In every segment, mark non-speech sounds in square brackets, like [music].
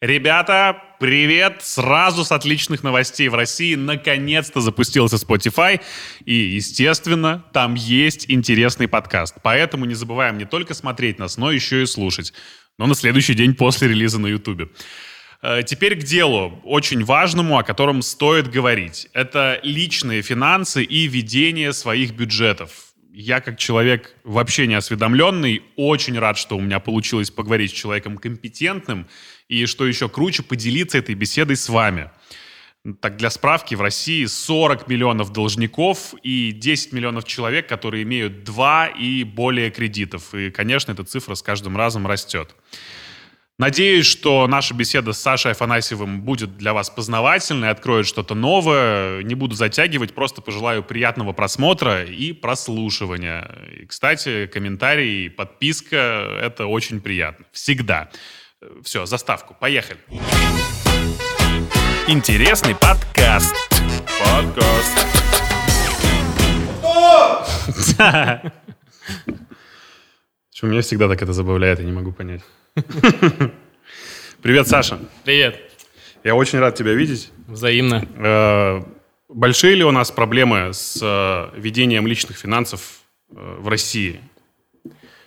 Ребята, привет! Сразу с отличных новостей в России наконец-то запустился Spotify. И, естественно, там есть интересный подкаст. Поэтому не забываем не только смотреть нас, но еще и слушать. Но на следующий день после релиза на YouTube. Э, теперь к делу, очень важному, о котором стоит говорить. Это личные финансы и ведение своих бюджетов. Я, как человек вообще не осведомленный, очень рад, что у меня получилось поговорить с человеком компетентным и, что еще круче, поделиться этой беседой с вами. Так, для справки, в России 40 миллионов должников и 10 миллионов человек, которые имеют два и более кредитов. И, конечно, эта цифра с каждым разом растет. Надеюсь, что наша беседа с Сашей Афанасьевым будет для вас познавательной, откроет что-то новое. Не буду затягивать, просто пожелаю приятного просмотра и прослушивания. И, кстати, комментарии, подписка — это очень приятно. Всегда. Все, заставку. Поехали. Интересный подкаст. Подкаст. Почему [laughs] меня всегда так это забавляет, я не могу понять. [laughs] Привет, Саша. Привет. Я очень рад тебя видеть. Взаимно. Э, большие ли у нас проблемы с э, ведением личных финансов э, в России?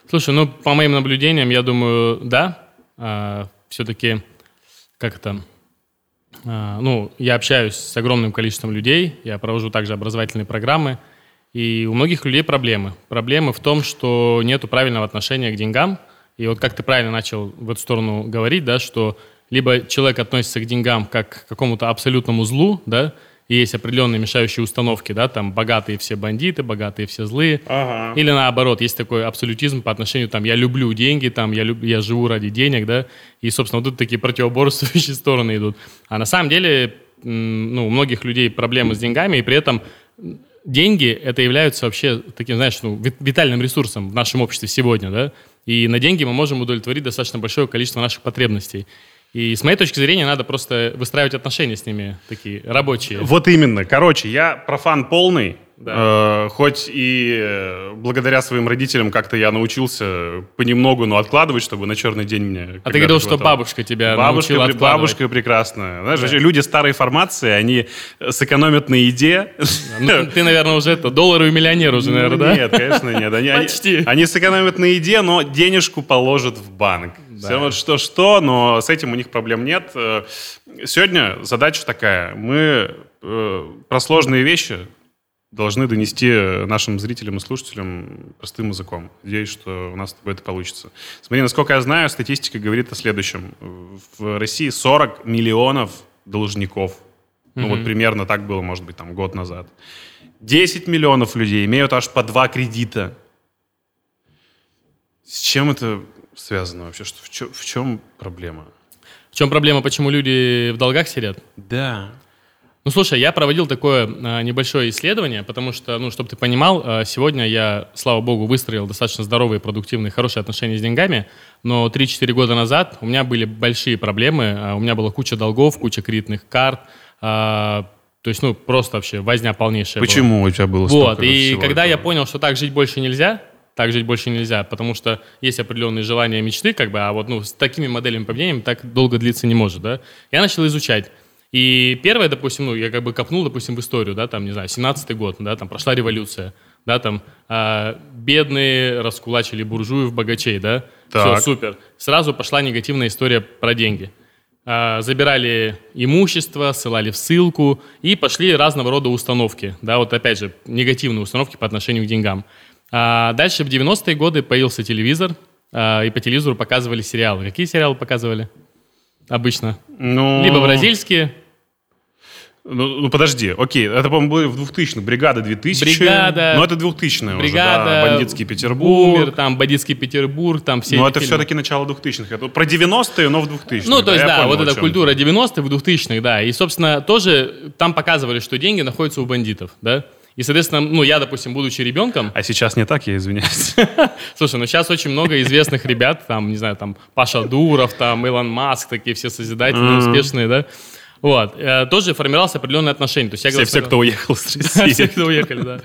Слушай, ну, по моим наблюдениям, я думаю, да а, все-таки, как это, а, ну, я общаюсь с огромным количеством людей, я провожу также образовательные программы, и у многих людей проблемы. Проблемы в том, что нет правильного отношения к деньгам. И вот как ты правильно начал в эту сторону говорить, да, что либо человек относится к деньгам как к какому-то абсолютному злу, да, и есть определенные мешающие установки, да, там богатые все бандиты, богатые все злые. Ага. Или наоборот, есть такой абсолютизм по отношению, там, я люблю деньги, там, я, люб, я живу ради денег, да, и, собственно, вот тут такие противоборствующие [laughs] стороны идут. А на самом деле, ну, у многих людей проблемы с деньгами, и при этом деньги это являются вообще таким, знаешь, ну, витальным ресурсом в нашем обществе сегодня, да, и на деньги мы можем удовлетворить достаточно большое количество наших потребностей. И с моей точки зрения надо просто выстраивать отношения с ними, такие рабочие. Вот именно. Короче, я профан полный. Да. Э, хоть и э, благодаря своим родителям как-то я научился понемногу, но откладывать, чтобы на черный день мне... А ты говорил, что бабушка тебя бабушка, научила откладывать. Бабушка прекрасная. Знаешь, да. люди старой формации, они сэкономят на еде. Ну, ты, наверное, уже это, долларовый миллионер уже, наверное, да? Нет, конечно, нет. Они, Почти. Они, они сэкономят на еде, но денежку положат в банк. Да. Все вот что-что, но с этим у них проблем нет. Э, сегодня задача такая. Мы э, про сложные вещи должны донести нашим зрителям и слушателям простым языком. Надеюсь, что у нас с тобой это получится. Смотри, насколько я знаю, статистика говорит о следующем. В России 40 миллионов должников. Mm-hmm. Ну вот примерно так было, может быть, там год назад. 10 миллионов людей имеют аж по два кредита. С чем это связано вообще? Что, в, чем, в чем проблема? В чем проблема, почему люди в долгах сидят? Да. Ну, слушай, я проводил такое а, небольшое исследование, потому что, ну, чтобы ты понимал, а, сегодня я, слава богу, выстроил достаточно здоровые, продуктивные, хорошие отношения с деньгами, но 3-4 года назад у меня были большие проблемы, а, у меня была куча долгов, куча кредитных карт, а, то есть, ну, просто вообще возня полнейшая Почему была. у тебя было Вот, и когда этого? я понял, что так жить больше нельзя, так жить больше нельзя, потому что есть определенные желания, мечты, как бы, а вот ну, с такими моделями поведения так долго длиться не может, да. Я начал изучать. И первое, допустим, ну, я как бы копнул, допустим, в историю, да, там, не знаю, 17-й год, да, там прошла революция, да, там, а, бедные раскулачили буржуев, богачей, да, так. все, супер. Сразу пошла негативная история про деньги. А, забирали имущество, ссылали в ссылку, и пошли разного рода установки, да, вот опять же, негативные установки по отношению к деньгам. А дальше в 90-е годы появился телевизор, а, и по телевизору показывали сериалы. Какие сериалы показывали обычно? Ну... Либо бразильские, ну, ну, подожди, окей, это, по-моему, было в 2000-х, бригада 2000. Бригада. Ну, это 2000-е бригада, уже, да, бандитский Петербург. Бумер, там, бандитский Петербург, там все Ну, это все-таки начало 2000-х. Это про 90-е, но в 2000-х. Ну, то есть, да, да вот эта культура 90-х в 2000-х, да. И, собственно, тоже там показывали, что деньги находятся у бандитов, да. И, соответственно, ну, я, допустим, будучи ребенком... А сейчас не так, я извиняюсь. [laughs] Слушай, ну сейчас очень много известных ребят, там, не знаю, там, Паша Дуров, там, Илон Маск, такие все созидательные, успешные, да, вот, э, тоже формировалось определенное отношение. То есть я все, говорю, все, кто уехал с [laughs] России. Все, кто уехали, да.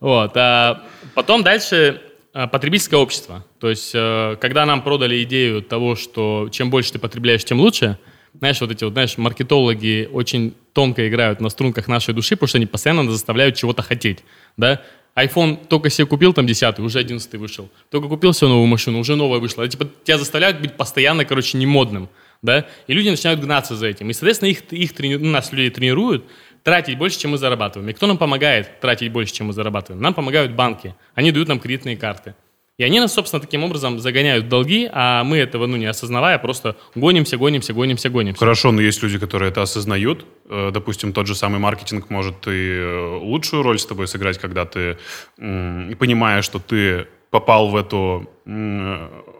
Вот, а потом дальше э, потребительское общество. То есть, э, когда нам продали идею того, что чем больше ты потребляешь, тем лучше, знаешь, вот эти вот, знаешь, маркетологи очень тонко играют на струнках нашей души, потому что они постоянно заставляют чего-то хотеть, да, iPhone только себе купил, там, 10 уже 11 вышел. Только купил себе новую машину, уже новая вышла. Типа, тебя заставляют быть постоянно, короче, не модным, да? И люди начинают гнаться за этим. И, соответственно, их, их трени... ну, нас людей тренируют тратить больше, чем мы зарабатываем. И кто нам помогает тратить больше, чем мы зарабатываем? Нам помогают банки. Они дают нам кредитные карты. И они нас, собственно, таким образом загоняют в долги, а мы этого, ну, не осознавая, просто гонимся, гонимся, гонимся, гонимся. Хорошо, но есть люди, которые это осознают. Э, допустим, тот же самый маркетинг может и э, лучшую роль с тобой сыграть, когда ты понимаешь, что ты попал в эту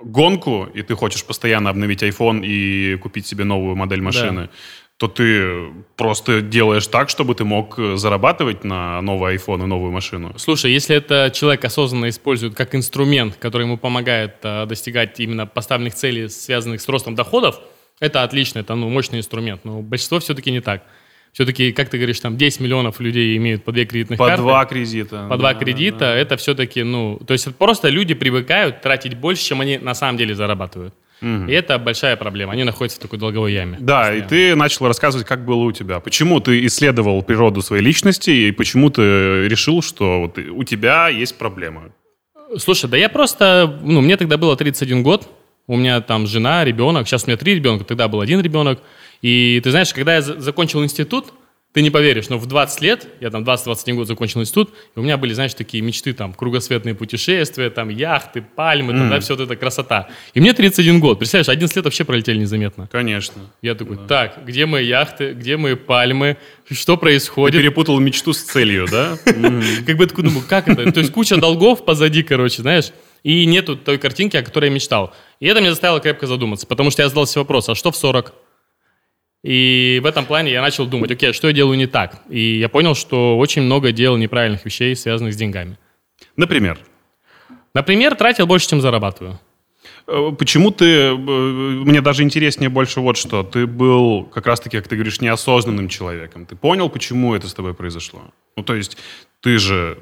гонку, и ты хочешь постоянно обновить iPhone и купить себе новую модель машины. Да то ты просто делаешь так, чтобы ты мог зарабатывать на новый iPhone и новую машину. Слушай, если это человек осознанно использует как инструмент, который ему помогает э, достигать именно поставленных целей, связанных с ростом доходов, это отлично, это ну, мощный инструмент. Но большинство все-таки не так. Все-таки, как ты говоришь, там 10 миллионов людей имеют по две кредитных по карты. По два кредита. По два кредита. Да. Это все-таки, ну, то есть просто люди привыкают тратить больше, чем они на самом деле зарабатывают. Угу. И это большая проблема. Они находятся в такой долговой яме. Да, постоянно. и ты начал рассказывать, как было у тебя. Почему ты исследовал природу своей личности и почему ты решил, что вот у тебя есть проблемы? Слушай, да я просто... Ну, мне тогда было 31 год. У меня там жена, ребенок. Сейчас у меня три ребенка, тогда был один ребенок. И ты знаешь, когда я закончил институт, ты не поверишь, но в 20 лет, я там 20-21 год закончил институт, и у меня были, знаешь, такие мечты, там, кругосветные путешествия, там, яхты, пальмы, mm. там, да, все вот это красота. И мне 31 год, представляешь, 11 лет вообще пролетели незаметно. Конечно. Я такой, да. так, где мои яхты, где мои пальмы, что происходит? Ты перепутал мечту с целью, да? Как бы такой думаю, как это? То есть куча долгов позади, короче, знаешь, и нету той картинки, о которой я мечтал. И это меня заставило крепко задуматься, потому что я задался вопрос, а что в 40? И в этом плане я начал думать, окей, что я делаю не так? И я понял, что очень много делал неправильных вещей, связанных с деньгами. Например? Например, тратил больше, чем зарабатываю. Э, почему ты, э, мне даже интереснее больше вот что, ты был как раз-таки, как ты говоришь, неосознанным человеком. Ты понял, почему это с тобой произошло? Ну, то есть ты же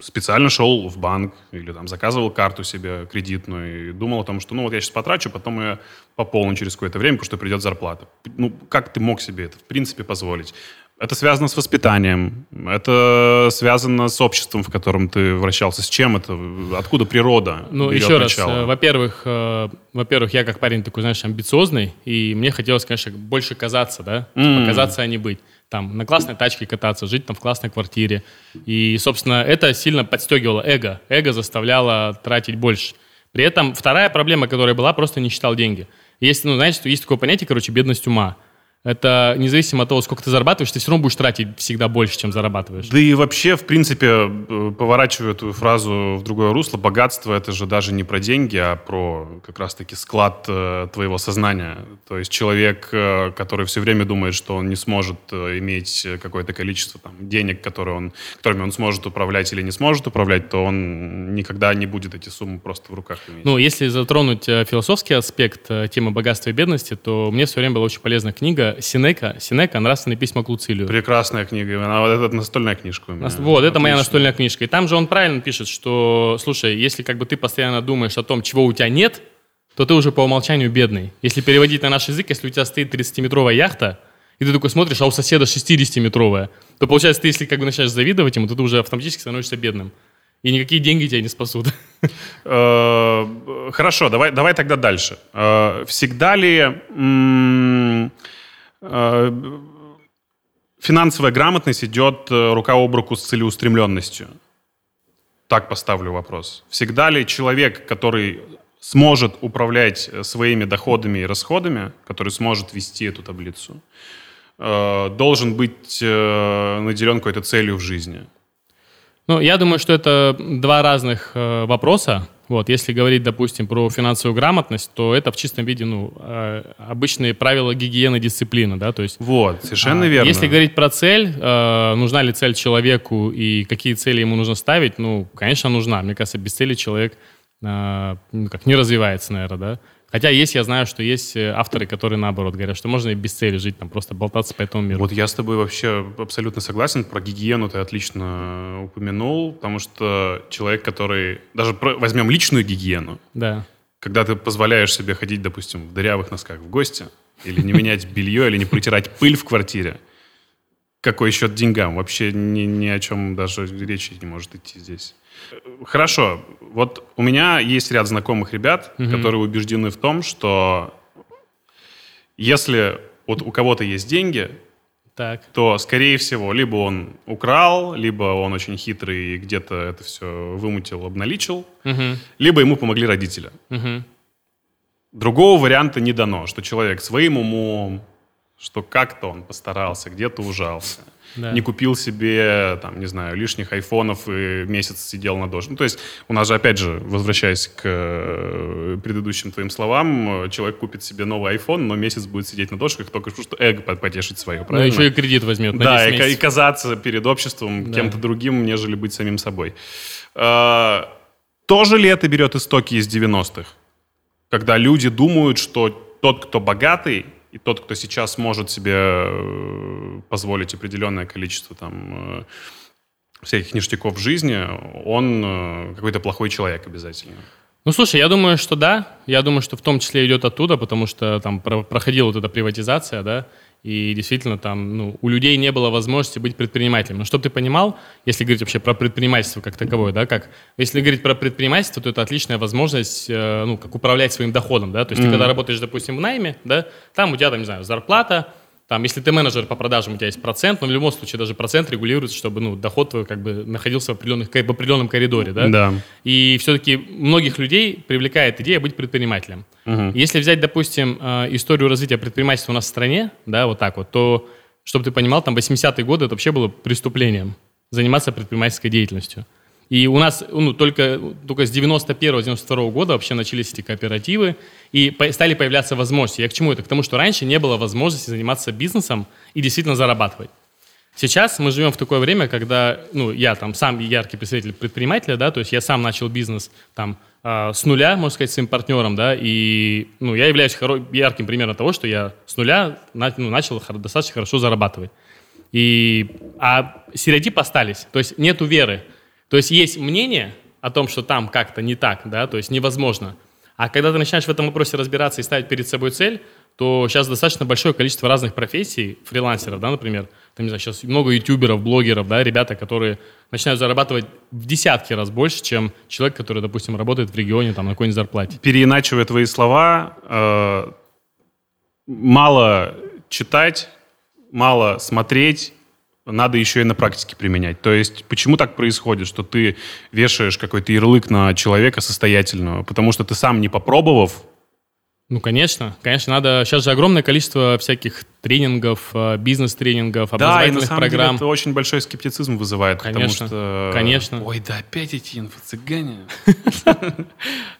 специально шел в банк или там заказывал карту себе кредитную и думал о том, что ну вот я сейчас потрачу, потом я пополню через какое-то время, потому что придет зарплата. Ну, как ты мог себе это в принципе позволить? Это связано с воспитанием, это связано с обществом, в котором ты вращался. С чем это? Откуда природа? Ну, еще раз, э, во-первых, э, во-первых, я как парень такой, знаешь, амбициозный, и мне хотелось, конечно, больше казаться, да, mm. казаться, а не быть там на классной тачке кататься, жить там в классной квартире. И, собственно, это сильно подстегивало эго. Эго заставляло тратить больше. При этом вторая проблема, которая была, просто не считал деньги. Есть, ну, знаете, есть такое понятие, короче, бедность ума это независимо от того, сколько ты зарабатываешь, ты все равно будешь тратить всегда больше, чем зарабатываешь. Да и вообще, в принципе, э, поворачивая эту фразу в другое русло, богатство это же даже не про деньги, а про как раз-таки склад э, твоего сознания. То есть человек, э, который все время думает, что он не сможет э, иметь какое-то количество там, денег, которые он, которыми он сможет управлять или не сможет управлять, то он никогда не будет эти суммы просто в руках иметь. Ну, если затронуть философский аспект темы богатства и бедности, то мне все время была очень полезная книга Синека, Синека «Нравственные письма к Луцилию». Прекрасная книга. Она, вот это настольная книжка у меня. Вот, Отлично. это моя настольная книжка. И там же он правильно пишет, что, слушай, если как бы ты постоянно думаешь о том, чего у тебя нет, то ты уже по умолчанию бедный. Если переводить на наш язык, если у тебя стоит 30-метровая яхта, и ты такой смотришь, а у соседа 60-метровая, то получается, ты если как бы начинаешь завидовать ему, то ты уже автоматически становишься бедным. И никакие деньги тебя не спасут. Э, хорошо, давай, давай тогда дальше. Э, всегда ли финансовая грамотность идет э, рука об руку с целеустремленностью. Так поставлю вопрос. Всегда ли человек, который сможет управлять э, своими доходами и расходами, который сможет вести эту таблицу, должен быть наделен какой-то целью в жизни? Ну, я думаю, что это два разных вопроса. Вот, если говорить, допустим, про финансовую грамотность, то это в чистом виде, ну, э, обычные правила гигиены дисциплины, да, то есть... Вот, совершенно а, верно. Если говорить про цель, э, нужна ли цель человеку и какие цели ему нужно ставить, ну, конечно, нужна. Мне кажется, без цели человек э, ну, как не развивается, наверное, да. Хотя есть, я знаю, что есть э, авторы, которые наоборот говорят, что можно и без цели жить, там просто болтаться по этому миру. Вот я с тобой вообще абсолютно согласен. Про гигиену ты отлично упомянул, потому что человек, который... Даже про... возьмем личную гигиену. Да. Когда ты позволяешь себе ходить, допустим, в дырявых носках в гости, или не менять белье, или не протирать пыль в квартире. Какой счет деньгам? Вообще ни, ни о чем даже речи не может идти здесь. Хорошо. Вот у меня есть ряд знакомых ребят, угу. которые убеждены в том, что если вот у кого-то есть деньги, так. то, скорее всего, либо он украл, либо он очень хитрый и где-то это все вымутил, обналичил, угу. либо ему помогли родители. Угу. Другого варианта не дано, что человек своим умом, что как-то он постарался, где-то ужался да. не купил себе, там, не знаю, лишних айфонов и месяц сидел на дождь. Ну, то есть у нас же, опять же, возвращаясь к э, предыдущим твоим словам, человек купит себе новый iPhone, но месяц будет сидеть на дошках только что эго потешить свое, правильно? Ну, еще и кредит возьмет Да, и, и казаться перед обществом да. кем-то другим, нежели быть самим собой. А, тоже ли это берет истоки из 90-х? Когда люди думают, что тот, кто богатый, и тот, кто сейчас может себе э, позволить определенное количество там э, всяких ништяков в жизни, он э, какой-то плохой человек обязательно. Ну, слушай, я думаю, что да. Я думаю, что в том числе идет оттуда, потому что там проходила вот эта приватизация, да, и действительно там ну, у людей не было возможности быть предпринимателем. Но чтобы ты понимал, если говорить вообще про предпринимательство как таковое, да, как, если говорить про предпринимательство, то это отличная возможность, э, ну, как управлять своим доходом, да, то есть mm-hmm. ты когда работаешь, допустим, в найме, да, там у тебя, там, не знаю, зарплата, там, если ты менеджер по продажам, у тебя есть процент, но в любом случае даже процент регулируется, чтобы ну, доход твой как бы находился в, определенных, в определенном коридоре. Да? Да. И все-таки многих людей привлекает идея быть предпринимателем. Угу. Если взять, допустим, э, историю развития предпринимательства у нас в стране, да, вот так вот, то, чтобы ты понимал, там 80-е годы это вообще было преступлением заниматься предпринимательской деятельностью. И у нас ну, только, только с 91-92 года вообще начались эти кооперативы, и стали появляться возможности. Я к чему это? К тому, что раньше не было возможности заниматься бизнесом и действительно зарабатывать. Сейчас мы живем в такое время, когда, ну, я там сам яркий представитель предпринимателя, да, то есть я сам начал бизнес там э, с нуля, можно сказать, своим партнером, да, и, ну, я являюсь хоро- ярким примером того, что я с нуля на, ну, начал достаточно хорошо зарабатывать. И, а стереотипы остались, то есть нету веры. То есть есть мнение о том, что там как-то не так, да, то есть невозможно. А когда ты начинаешь в этом вопросе разбираться и ставить перед собой цель, то сейчас достаточно большое количество разных профессий, фрилансеров, да, например, там, не знаю, сейчас много ютуберов, блогеров, да, ребята, которые начинают зарабатывать в десятки раз больше, чем человек, который, допустим, работает в регионе, там, на какой-нибудь зарплате. Переиначивая твои слова, э, мало читать, мало смотреть, надо еще и на практике применять. То есть почему так происходит, что ты вешаешь какой-то ярлык на человека состоятельного? Потому что ты сам не попробовав, ну, конечно, конечно, надо. Сейчас же огромное количество всяких тренингов, э, бизнес-тренингов, образовательных да, и на самом программ. Деле это очень большой скептицизм вызывает, конечно, потому что... Конечно. Ой, да опять эти инфо-цыгане. [laughs]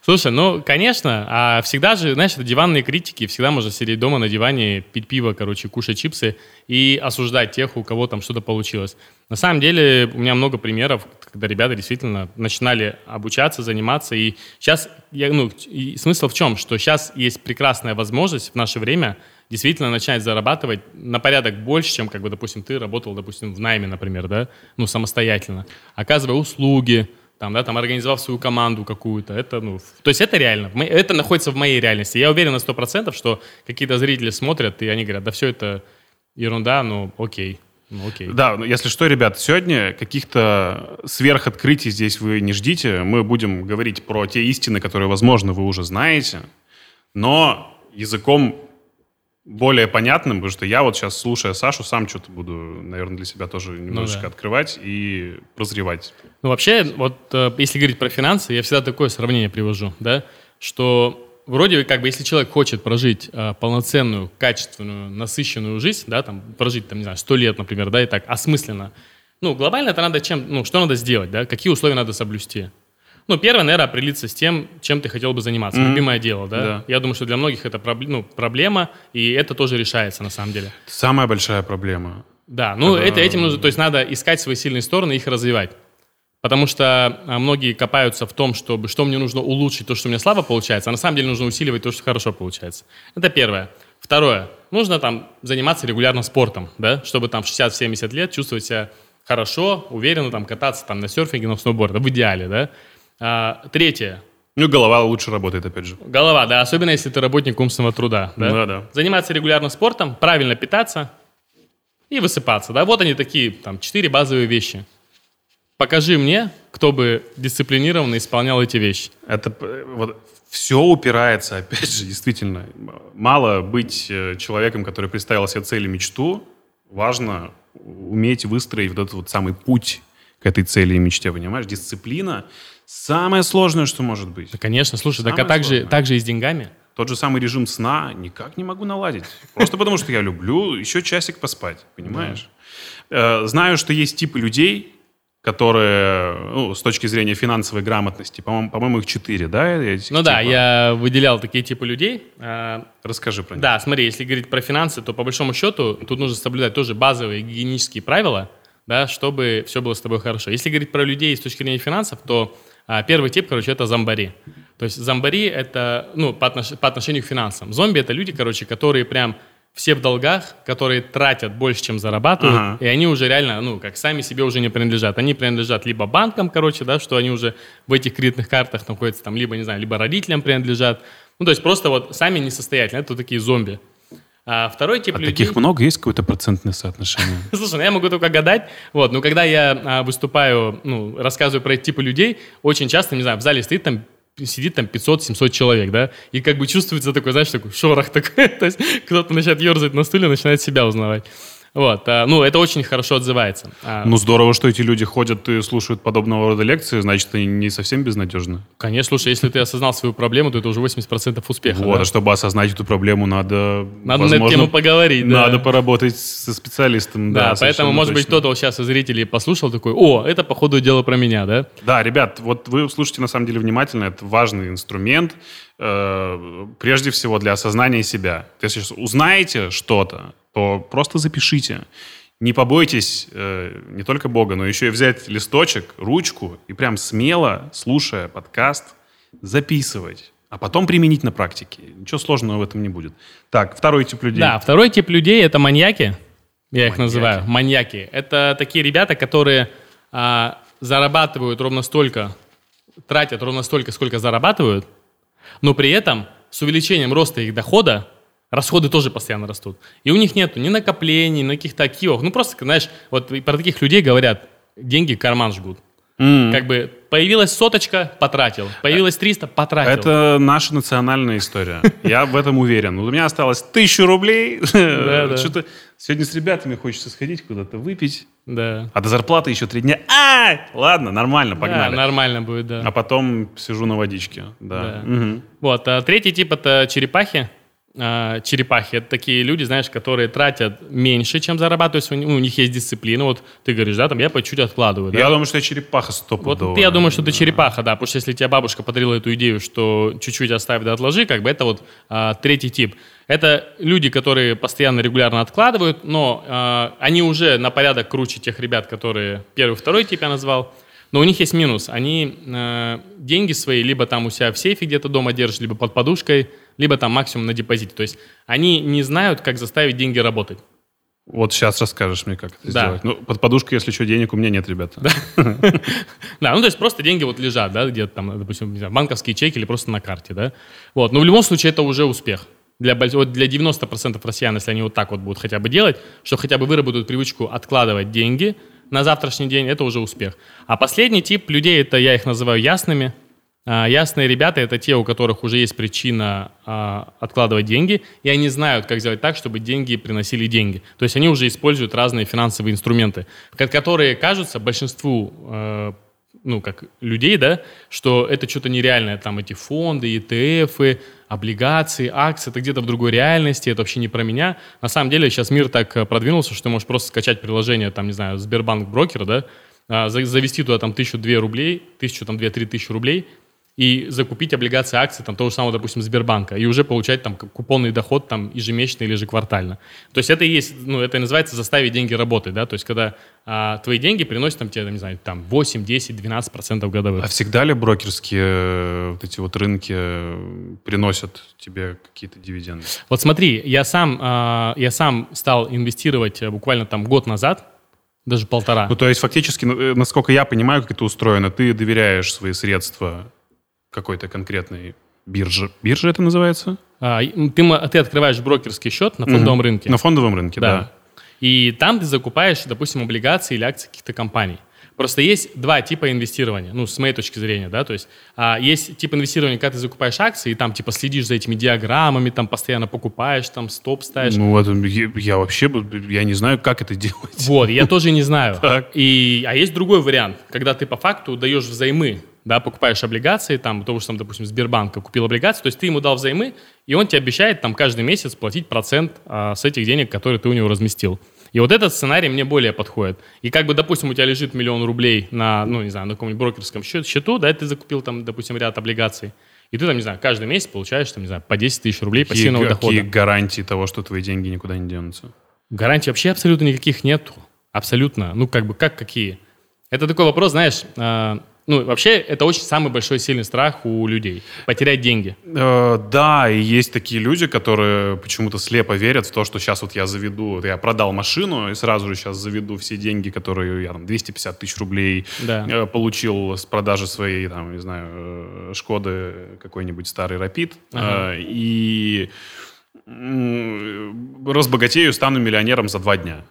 Слушай, ну, конечно, а всегда же, знаешь, это диванные критики, всегда можно сидеть дома на диване, пить пиво, короче, кушать чипсы и осуждать тех, у кого там что-то получилось. На самом деле у меня много примеров, когда ребята действительно начинали обучаться, заниматься. И сейчас, я, ну, и смысл в чем? Что сейчас есть прекрасная возможность в наше время действительно начать зарабатывать на порядок больше, чем, как бы, допустим, ты работал, допустим, в найме, например, да, ну, самостоятельно. Оказывая услуги, там, да, там, организовав свою команду какую-то, это, ну, то есть это реально, это находится в моей реальности. Я уверен на 100%, что какие-то зрители смотрят, и они говорят, да все это ерунда, ну, окей, ну, окей. Да, ну, если что, ребят, сегодня каких-то сверхоткрытий здесь вы не ждите. Мы будем говорить про те истины, которые, возможно, вы уже знаете, но языком более понятным, потому что я вот сейчас, слушая Сашу, сам что-то буду, наверное, для себя тоже немножечко ну, да. открывать и прозревать. Ну, вообще, вот э, если говорить про финансы, я всегда такое сравнение привожу, да, что вроде как бы, если человек хочет прожить э, полноценную, качественную, насыщенную жизнь, да, там, прожить, там, не знаю, сто лет, например, да, и так, осмысленно, ну, глобально это надо чем, ну, что надо сделать, да, какие условия надо соблюсти. Ну, первое, наверное, определиться с тем, чем ты хотел бы заниматься, mm-hmm. любимое дело, да? да. Я думаю, что для многих это проб... ну, проблема, и это тоже решается на самом деле. Самая большая проблема. Да, ну, это, это этим нужно, то есть надо искать свои сильные стороны и их развивать. Потому что а, многие копаются в том, чтобы, что мне нужно улучшить то, что у меня слабо получается, а на самом деле нужно усиливать то, что хорошо получается. Это первое. Второе. Нужно там заниматься регулярно спортом, да, чтобы там в 60-70 лет чувствовать себя хорошо, уверенно там кататься там на серфинге, на сноуборде, в идеале, да. А, третье. Ну, голова лучше работает, опять же. Голова, да, особенно если ты работник умственного труда. Да, Да, да. Заниматься регулярно спортом, правильно питаться и высыпаться. Да, вот они такие, там, четыре базовые вещи. Покажи мне, кто бы дисциплинированно исполнял эти вещи. Это э, вот все упирается, опять же, действительно. Мало быть э, человеком, который представил себе цель и мечту. Важно уметь выстроить вот этот вот самый путь к этой цели и мечте, понимаешь? Дисциплина самое сложное, что может быть. Да, конечно, слушай, так а Самое так же, сложное. так же и с деньгами. Тот же самый режим сна никак не могу наладить. Просто потому, что я люблю еще часик поспать, понимаешь? Э, Знаю, что есть типы людей, которые, ну, с точки зрения финансовой грамотности, по-моему, по-моему, их четыре, да? этих Ну да, типа? я выделял такие типы людей. А, Расскажи про них. Да, смотри, если говорить про финансы, то по большому счету тут нужно соблюдать тоже базовые гигиенические правила, да, чтобы все было с тобой хорошо. Если говорить про людей с точки зрения финансов, то а, первый тип, короче, это зомбари. То есть зомбари это, ну, по, отнош- по отношению к финансам. Зомби это люди, короче, которые прям все в долгах, которые тратят больше, чем зарабатывают, Ага. и они уже реально, ну, как сами себе уже не принадлежат. Они принадлежат либо банкам, короче, да, что они уже в этих кредитных картах находятся, там, либо, не знаю, либо родителям принадлежат. Ну, то есть просто вот сами несостоятельные, это вот такие зомби. А второй тип А людей... таких много? Есть какое-то процентное соотношение? [laughs] Слушай, ну я могу только гадать. Вот, но когда я а, выступаю, ну, рассказываю про эти типы людей, очень часто, не знаю, в зале стоит там сидит там 500-700 человек, да, и как бы чувствуется такой, знаешь, такой шорох такой, [laughs] то есть кто-то начинает ерзать на стуле, начинает себя узнавать. Вот, а, ну, это очень хорошо отзывается. А, Ну, здорово, что эти люди ходят и слушают подобного рода лекции, значит, они не совсем безнадежны. Конечно, слушай, если ты осознал свою проблему, то это уже 80% успеха. Вот, да? а чтобы осознать эту проблему, надо, Надо на эту возможно, тему поговорить, да. Надо поработать со специалистом. Да, Да, поэтому, может быть, точно. кто-то вот сейчас из зрителей послушал такой, о, это, походу, дело про меня, да? Да, ребят, вот вы слушайте на самом деле внимательно, это важный инструмент, э, прежде всего для осознания себя. Если узнаете что-то, то просто запишите. Не побойтесь э, не только Бога, но еще и взять листочек, ручку и прям смело, слушая подкаст, записывать, а потом применить на практике. Ничего сложного в этом не будет. Так, второй тип людей. Да, второй тип людей это маньяки. Я их Маньяки. называю маньяки. Это такие ребята, которые а, зарабатывают ровно столько, тратят ровно столько, сколько зарабатывают, но при этом с увеличением роста их дохода расходы тоже постоянно растут. И у них нет ни накоплений, ни каких-то активов. Ну, просто, знаешь, вот про таких людей говорят, деньги карман жгут. М. Как бы появилась соточка, потратил. Появилась 300, потратил. Это наша национальная история. Я в этом уверен. У меня осталось тысячу рублей. [laughs] Что-то сегодня с ребятами хочется сходить куда-то выпить. Да. А до зарплаты еще три дня. А, ладно, нормально, Да, погнали. нормально будет, да. А потом сижу на водичке. Да. Вот, а третий тип это черепахи. А, черепахи это такие люди, знаешь, которые тратят меньше, чем зарабатывают. У них- у них есть дисциплина. Вот ты говоришь, да, там я по чуть откладываю. Да? Я думаю, что я черепаха Вот стопудово. я думаю, что ты черепаха, да, потому что если тебе бабушка подарила эту идею, что чуть-чуть оставь да отложи, как бы это вот а, третий тип. Это люди, которые постоянно, регулярно откладывают, но а, они уже на порядок круче тех ребят, которые первый, второй тип я назвал. Но у них есть минус. Они э, деньги свои либо там у себя в сейфе где-то дома держат, либо под подушкой, либо там максимум на депозите. То есть они не знают, как заставить деньги работать. Вот сейчас расскажешь мне, как это Да. сделать. Ну, под подушкой, если что, денег у меня нет, ребята. Да, [laughs] ну то есть просто деньги вот лежат, да, где-то там, допустим, банковские чеки или просто на карте, да. Вот, но в любом случае это уже успех. Для, вот для 90% россиян, если они вот так вот будут хотя бы делать, что хотя бы выработают привычку откладывать деньги на завтрашний день, это уже успех. А последний тип людей, это я их называю ясными. А, Ясные ребята – это те, у которых уже есть причина а, откладывать деньги, и они знают, как сделать так, чтобы деньги приносили деньги. То есть они уже используют разные финансовые инструменты, ко- которые кажутся большинству э, ну, как людей, да, что это что-то нереальное, там эти фонды, ETF, облигации, акции, это где-то в другой реальности, это вообще не про меня. На самом деле сейчас мир так э, продвинулся, что ты можешь просто скачать приложение, там, не знаю, Сбербанк брокер, да, а, за- завести туда там тысячу две рублей, тысячу там две-три тысячи рублей, и закупить облигации, акции, там, того же самого, допустим, Сбербанка, и уже получать там купонный доход там ежемесячно или ежеквартально. То есть это и есть, ну, это и называется заставить деньги работать, да, то есть когда а, твои деньги приносят там тебе, там, не знаю, там 8, 10, 12 процентов годовых. А всегда ли брокерские э, вот эти вот рынки э, приносят тебе какие-то дивиденды? Вот смотри, я сам, а, я сам стал инвестировать э, буквально там год назад, даже полтора. Ну, то есть, фактически, насколько я понимаю, как это устроено, ты доверяешь свои средства какой-то конкретной бирже. Биржа это называется? А, ты, ты открываешь брокерский счет на фондовом угу. рынке. На фондовом рынке, да. да. И там ты закупаешь, допустим, облигации или акции каких-то компаний. Просто есть два типа инвестирования, ну, с моей точки зрения, да, то есть а, есть тип инвестирования, когда ты закупаешь акции, и там, типа, следишь за этими диаграммами, там, постоянно покупаешь, там, стоп ставишь. Ну, вот, я, я вообще, я не знаю, как это [laughs] делать. Вот, я тоже не знаю. И, а есть другой вариант, когда ты по факту даешь взаймы, да, покупаешь облигации, там, того же, там, допустим, Сбербанка купил облигации, то есть ты ему дал взаймы, и он тебе обещает там каждый месяц платить процент а, с этих денег, которые ты у него разместил. И вот этот сценарий мне более подходит. И как бы, допустим, у тебя лежит миллион рублей на, ну, не знаю, на каком-нибудь брокерском счету, да, ты закупил там, допустим, ряд облигаций, и ты там, не знаю, каждый месяц получаешь, там, не знаю, по 10 тысяч рублей какие, пассивного дохода. Какие гарантии того, что твои деньги никуда не денутся? Гарантий вообще абсолютно никаких нет. Абсолютно. Ну, как бы, как какие? Это такой вопрос, знаешь, а, ну, вообще, это очень самый большой сильный страх у людей. Потерять деньги. Э, да, и есть такие люди, которые почему-то слепо верят в то, что сейчас вот я заведу, я продал машину и сразу же сейчас заведу все деньги, которые я там 250 тысяч рублей да. э, получил с продажи своей, там, не знаю, э, Шкоды какой-нибудь старый Рапид. Ага. Э, и э, разбогатею, стану миллионером за два дня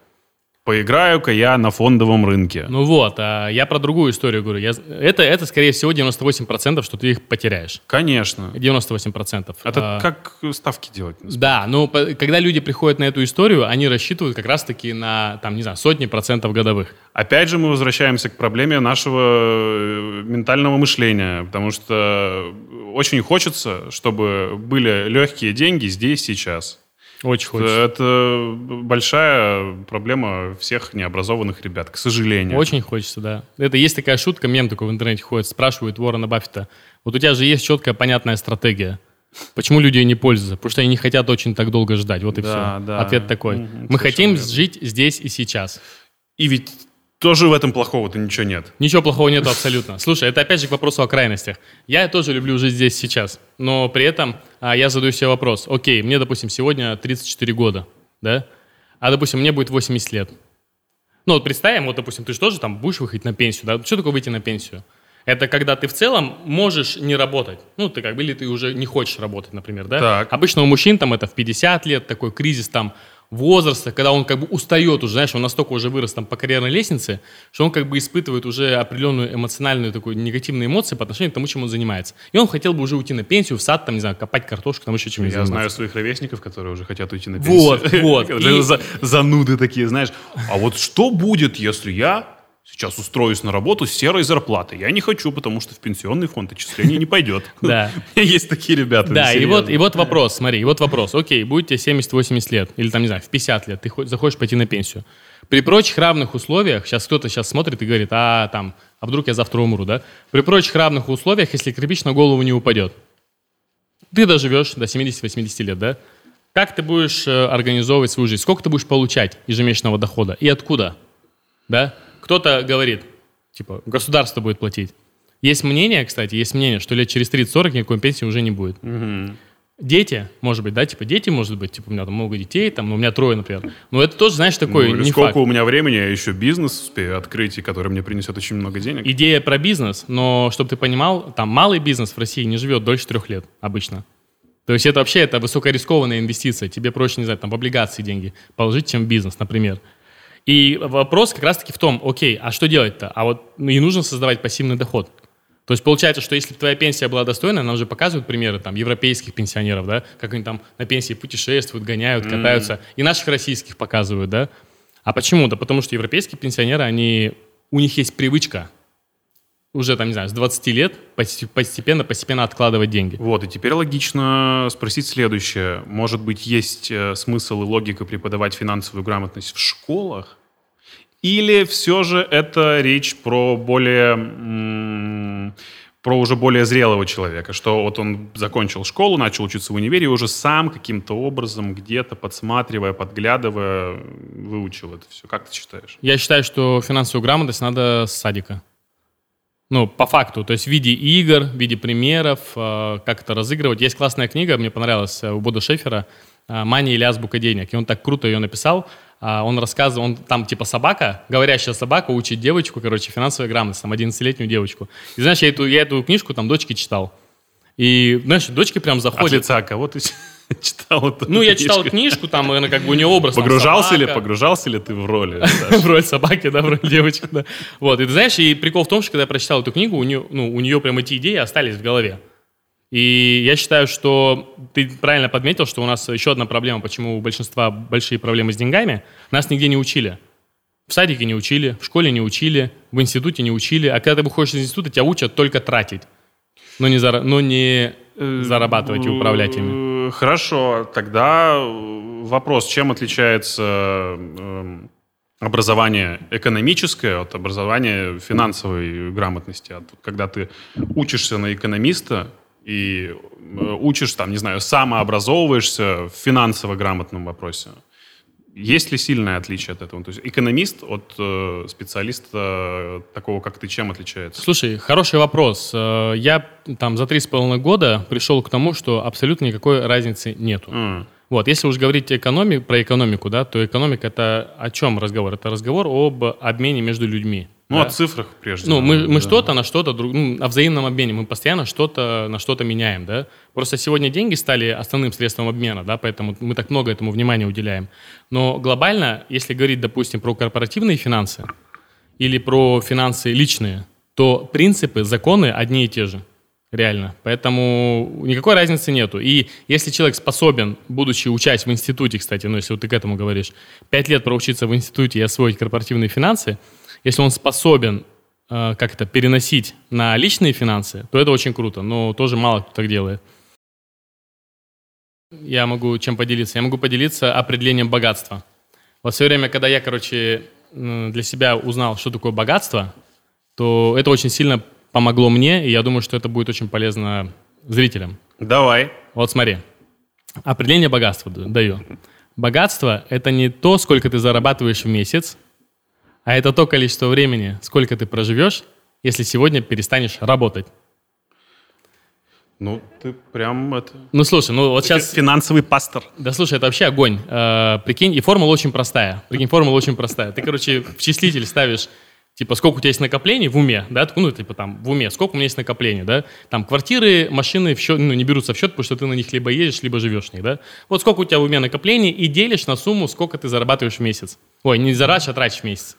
поиграю-ка я на фондовом рынке. Ну вот, а я про другую историю говорю. Я, это, это, скорее всего, 98%, что ты их потеряешь. Конечно. 98%. Это а, как ставки делать? Да, ну, когда люди приходят на эту историю, они рассчитывают как раз-таки на, там, не знаю, сотни процентов годовых. Опять же, мы возвращаемся к проблеме нашего э, ментального мышления, потому что очень хочется, чтобы были легкие деньги здесь, сейчас. Очень хочется. Это большая проблема всех необразованных ребят, к сожалению. Очень хочется, да. Это есть такая шутка, мем такой в интернете ходит, спрашивают Уоррена Баффета, вот у тебя же есть четкая, понятная стратегия. Почему люди не пользуются? Потому что они не хотят очень так долго ждать. Вот и да, все. Да. Ответ такой. Угу, Мы хотим верно. жить здесь и сейчас. И ведь тоже в этом плохого-то ничего нет. Ничего плохого нету абсолютно. Слушай, это опять же к вопросу о крайностях. Я тоже люблю жить здесь сейчас, но при этом а, я задаю себе вопрос. Окей, мне, допустим, сегодня 34 года, да? А, допустим, мне будет 80 лет. Ну, вот представим, вот, допустим, ты же тоже там будешь выходить на пенсию, да? Что такое выйти на пенсию? Это когда ты в целом можешь не работать. Ну, ты как бы, или ты уже не хочешь работать, например, да? Так. Обычно у мужчин там это в 50 лет, такой кризис там возраста, когда он как бы устает уже, знаешь, он настолько уже вырос там по карьерной лестнице, что он как бы испытывает уже определенную эмоциональную такую негативные эмоции по отношению к тому, чем он занимается. И он хотел бы уже уйти на пенсию, в сад, там, не знаю, копать картошку, там еще чем-нибудь Я знаю своих ровесников, которые уже хотят уйти на пенсию. Вот, [laughs] вот. И... Зануды такие, знаешь. А вот что будет, если я Сейчас устроюсь на работу с серой зарплатой. Я не хочу, потому что в пенсионный фонд отчисление не пойдет. [laughs] Да. Есть такие ребята. Да, и вот, и вот вопрос, смотри, и вот вопрос. Окей, будет тебе 70-80 лет, или там, не знаю, в 50 лет, ты захочешь пойти на пенсию. При прочих равных условиях, сейчас кто-то сейчас смотрит и говорит, а там, а вдруг я завтра умру, да? При прочих равных условиях, если кирпич на голову не упадет, ты доживешь до 70-80 лет, да? Как ты будешь э, организовывать свою жизнь? Сколько ты будешь получать ежемесячного дохода? И откуда? Да? Кто-то говорит, типа, государство будет платить. Есть мнение, кстати, есть мнение, что лет через 30-40 никакой пенсии уже не будет. Угу. Дети, может быть, да, типа дети, может быть, типа у меня там много детей, там, у меня трое, например. Но это тоже, знаешь, такой ну, не сколько факт. у меня времени, я еще бизнес успею открыть, и который мне принесет очень много денег. Идея про бизнес, но, чтобы ты понимал, там малый бизнес в России не живет дольше трех лет обычно. То есть это вообще это высокорискованная инвестиция. Тебе проще, не знаю, там в облигации деньги положить, чем в бизнес, например. И вопрос как раз-таки в том, окей, а что делать-то? А вот и нужно создавать пассивный доход. То есть получается, что если твоя пенсия была достойная, нам уже показывают примеры там европейских пенсионеров, да, как они там на пенсии путешествуют, гоняют, катаются, mm. и наших российских показывают, да. А почему? Да потому что европейские пенсионеры, они, у них есть привычка уже, там, не знаю, с 20 лет постепенно, постепенно откладывать деньги. Вот, и теперь логично спросить следующее. Может быть, есть э, смысл и логика преподавать финансовую грамотность в школах? Или все же это речь про более про уже более зрелого человека, что вот он закончил школу, начал учиться в универе, и уже сам каким-то образом, где-то подсматривая, подглядывая, выучил это все. Как ты считаешь? Я считаю, что финансовую грамотность надо с садика. Ну, по факту, то есть в виде игр, в виде примеров, э, как это разыгрывать. Есть классная книга, мне понравилась, э, у Бода Шефера э, «Мания или азбука денег». И он так круто ее написал. Он рассказывал, он там типа собака, говорящая собака, учит девочку, короче, финансовой грамотности, там 11-летнюю девочку. И знаешь, я эту, я эту книжку там дочке читал. И, знаешь, дочки прям От заходят. лица кого ты [laughs] читал эту Ну, я читал книжку, там, она как бы у нее образ. Погружался ли, погружался ли ты в роли? [laughs] в роль собаки, да, в роль девочки, да. Вот, и ты знаешь, и прикол в том, что когда я прочитал эту книгу, у нее, ну, у нее прям эти идеи остались в голове. И я считаю, что ты правильно подметил, что у нас еще одна проблема, почему у большинства большие проблемы с деньгами, нас нигде не учили. В садике не учили, в школе не учили, в институте не учили, а когда ты выходишь из института, тебя учат только тратить, но не, зара- но не зарабатывать и управлять ими. Хорошо, тогда э, вопрос, чем отличается эм, образование экономическое от образования финансовой грамотности? От, когда ты учишься на экономиста и э, учишь, там, не знаю, самообразовываешься в финансово грамотном вопросе. Есть ли сильное отличие от этого? То есть экономист от э, специалиста э, такого, как ты, чем отличается? Слушай, хороший вопрос. Э, Я там за три с половиной года пришел к тому, что абсолютно никакой разницы нету. М. Вот, если уж говорить экономи- про экономику, да, то экономика это о чем разговор? Это разговор об обмене между людьми. Ну, да? о цифрах прежде. Ну, мы, мы да. что-то на что-то, друг- ну, о взаимном обмене. Мы постоянно что-то на что-то меняем, да. Просто сегодня деньги стали основным средством обмена, да, поэтому мы так много этому внимания уделяем. Но глобально, если говорить, допустим, про корпоративные финансы или про финансы личные, то принципы, законы одни и те же. Реально. Поэтому никакой разницы нету. И если человек способен, будучи учась в институте, кстати, ну, если вот ты к этому говоришь, пять лет проучиться в институте и освоить корпоративные финансы, если он способен э, как это переносить на личные финансы, то это очень круто. Но тоже мало кто так делает. Я могу чем поделиться? Я могу поделиться определением богатства. Вот все время, когда я, короче, для себя узнал, что такое богатство, то это очень сильно помогло мне, и я думаю, что это будет очень полезно зрителям. Давай. Вот смотри. Определение богатства даю. Богатство – это не то, сколько ты зарабатываешь в месяц, а это то количество времени, сколько ты проживешь, если сегодня перестанешь работать. Ну, ты прям это... Ну, слушай, ну вот сейчас... Финансовый пастор. Да слушай, это вообще огонь. Э, прикинь, и формула очень простая. Прикинь, формула очень простая. Ты, короче, в числитель ставишь, типа, сколько у тебя есть накоплений в уме, да, ну, типа, там, в уме, сколько у меня есть накоплений, да, там, квартиры, машины в счет, ну, не берутся в счет, потому что ты на них либо едешь, либо живешь в них, да. Вот сколько у тебя в уме накоплений и делишь на сумму, сколько ты зарабатываешь в месяц. Ой, не зарабатываешь, а тратишь в месяц.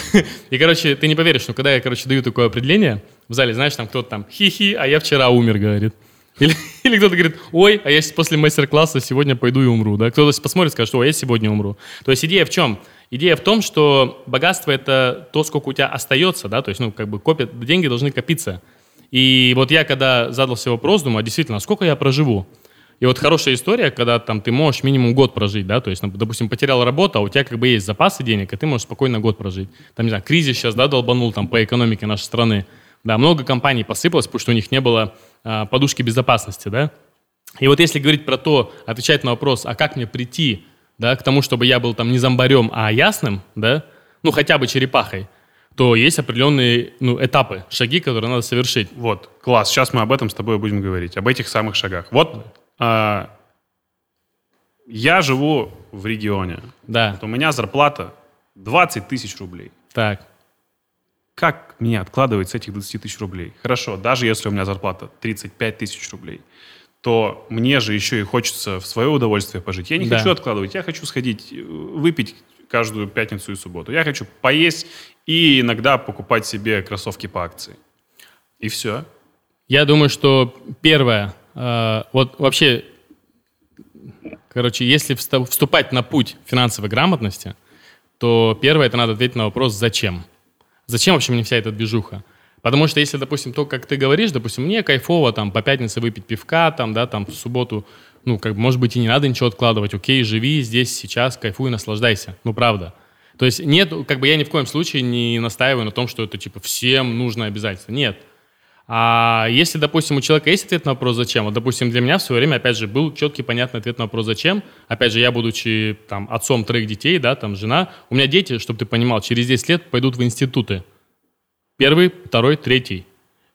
[laughs] И, короче, ты не поверишь, но когда я, короче, даю такое определение, в зале, знаешь, там кто-то там хи-хи, а я вчера умер, говорит. Или, [laughs] или кто-то говорит, ой, а я после мастер-класса сегодня пойду и умру. Да? Кто-то посмотрит, скажет, ой, я сегодня умру. То есть идея в чем? Идея в том, что богатство – это то, сколько у тебя остается, да, то есть, ну, как бы копят, деньги должны копиться. И вот я, когда задал себе вопрос, думаю, а действительно, а сколько я проживу? И вот хорошая история, когда там ты можешь минимум год прожить, да, то есть, допустим, потерял работу, а у тебя как бы есть запасы денег, и ты можешь спокойно год прожить. Там, не знаю, кризис сейчас, да, долбанул там по экономике нашей страны. Да, много компаний посыпалось, потому что у них не было а, подушки безопасности, да. И вот если говорить про то, отвечать на вопрос, а как мне прийти, да, к тому, чтобы я был там не зомбарем, а ясным, да, ну, хотя бы черепахой, то есть определенные, ну, этапы, шаги, которые надо совершить. Вот, класс. Сейчас мы об этом с тобой будем говорить, об этих самых шагах. Вот я живу в регионе. Да, Вот у меня зарплата 20 тысяч рублей. так, Как мне откладывать с этих 20 тысяч рублей? Хорошо, даже если у меня зарплата 35 тысяч рублей, то мне же еще и хочется в свое удовольствие пожить. Я не Да. хочу откладывать, я хочу сходить э, выпить каждую пятницу и субботу. Я хочу поесть и иногда покупать себе кроссовки по акции. И все. Я думаю, что первое, э, вот вообще, короче, если вступать на путь финансовой грамотности, то первое, это надо ответить на вопрос «зачем?». Зачем вообще мне вся эта движуха? Потому что если, допустим, то, как ты говоришь, допустим, мне кайфово там по пятнице выпить пивка, там, да, там в субботу, ну, как бы, может быть, и не надо ничего откладывать, окей, живи здесь, сейчас, кайфуй, наслаждайся. Ну, правда. То есть нет, как бы я ни в коем случае не настаиваю на том, что это, типа, всем нужно обязательно. Нет. А если, допустим, у человека есть ответ на вопрос «зачем», вот, допустим, для меня в свое время, опять же, был четкий, понятный ответ на вопрос «зачем». Опять же, я, будучи там отцом троих детей, да, там жена, у меня дети, чтобы ты понимал, через 10 лет пойдут в институты. Первый, второй, третий.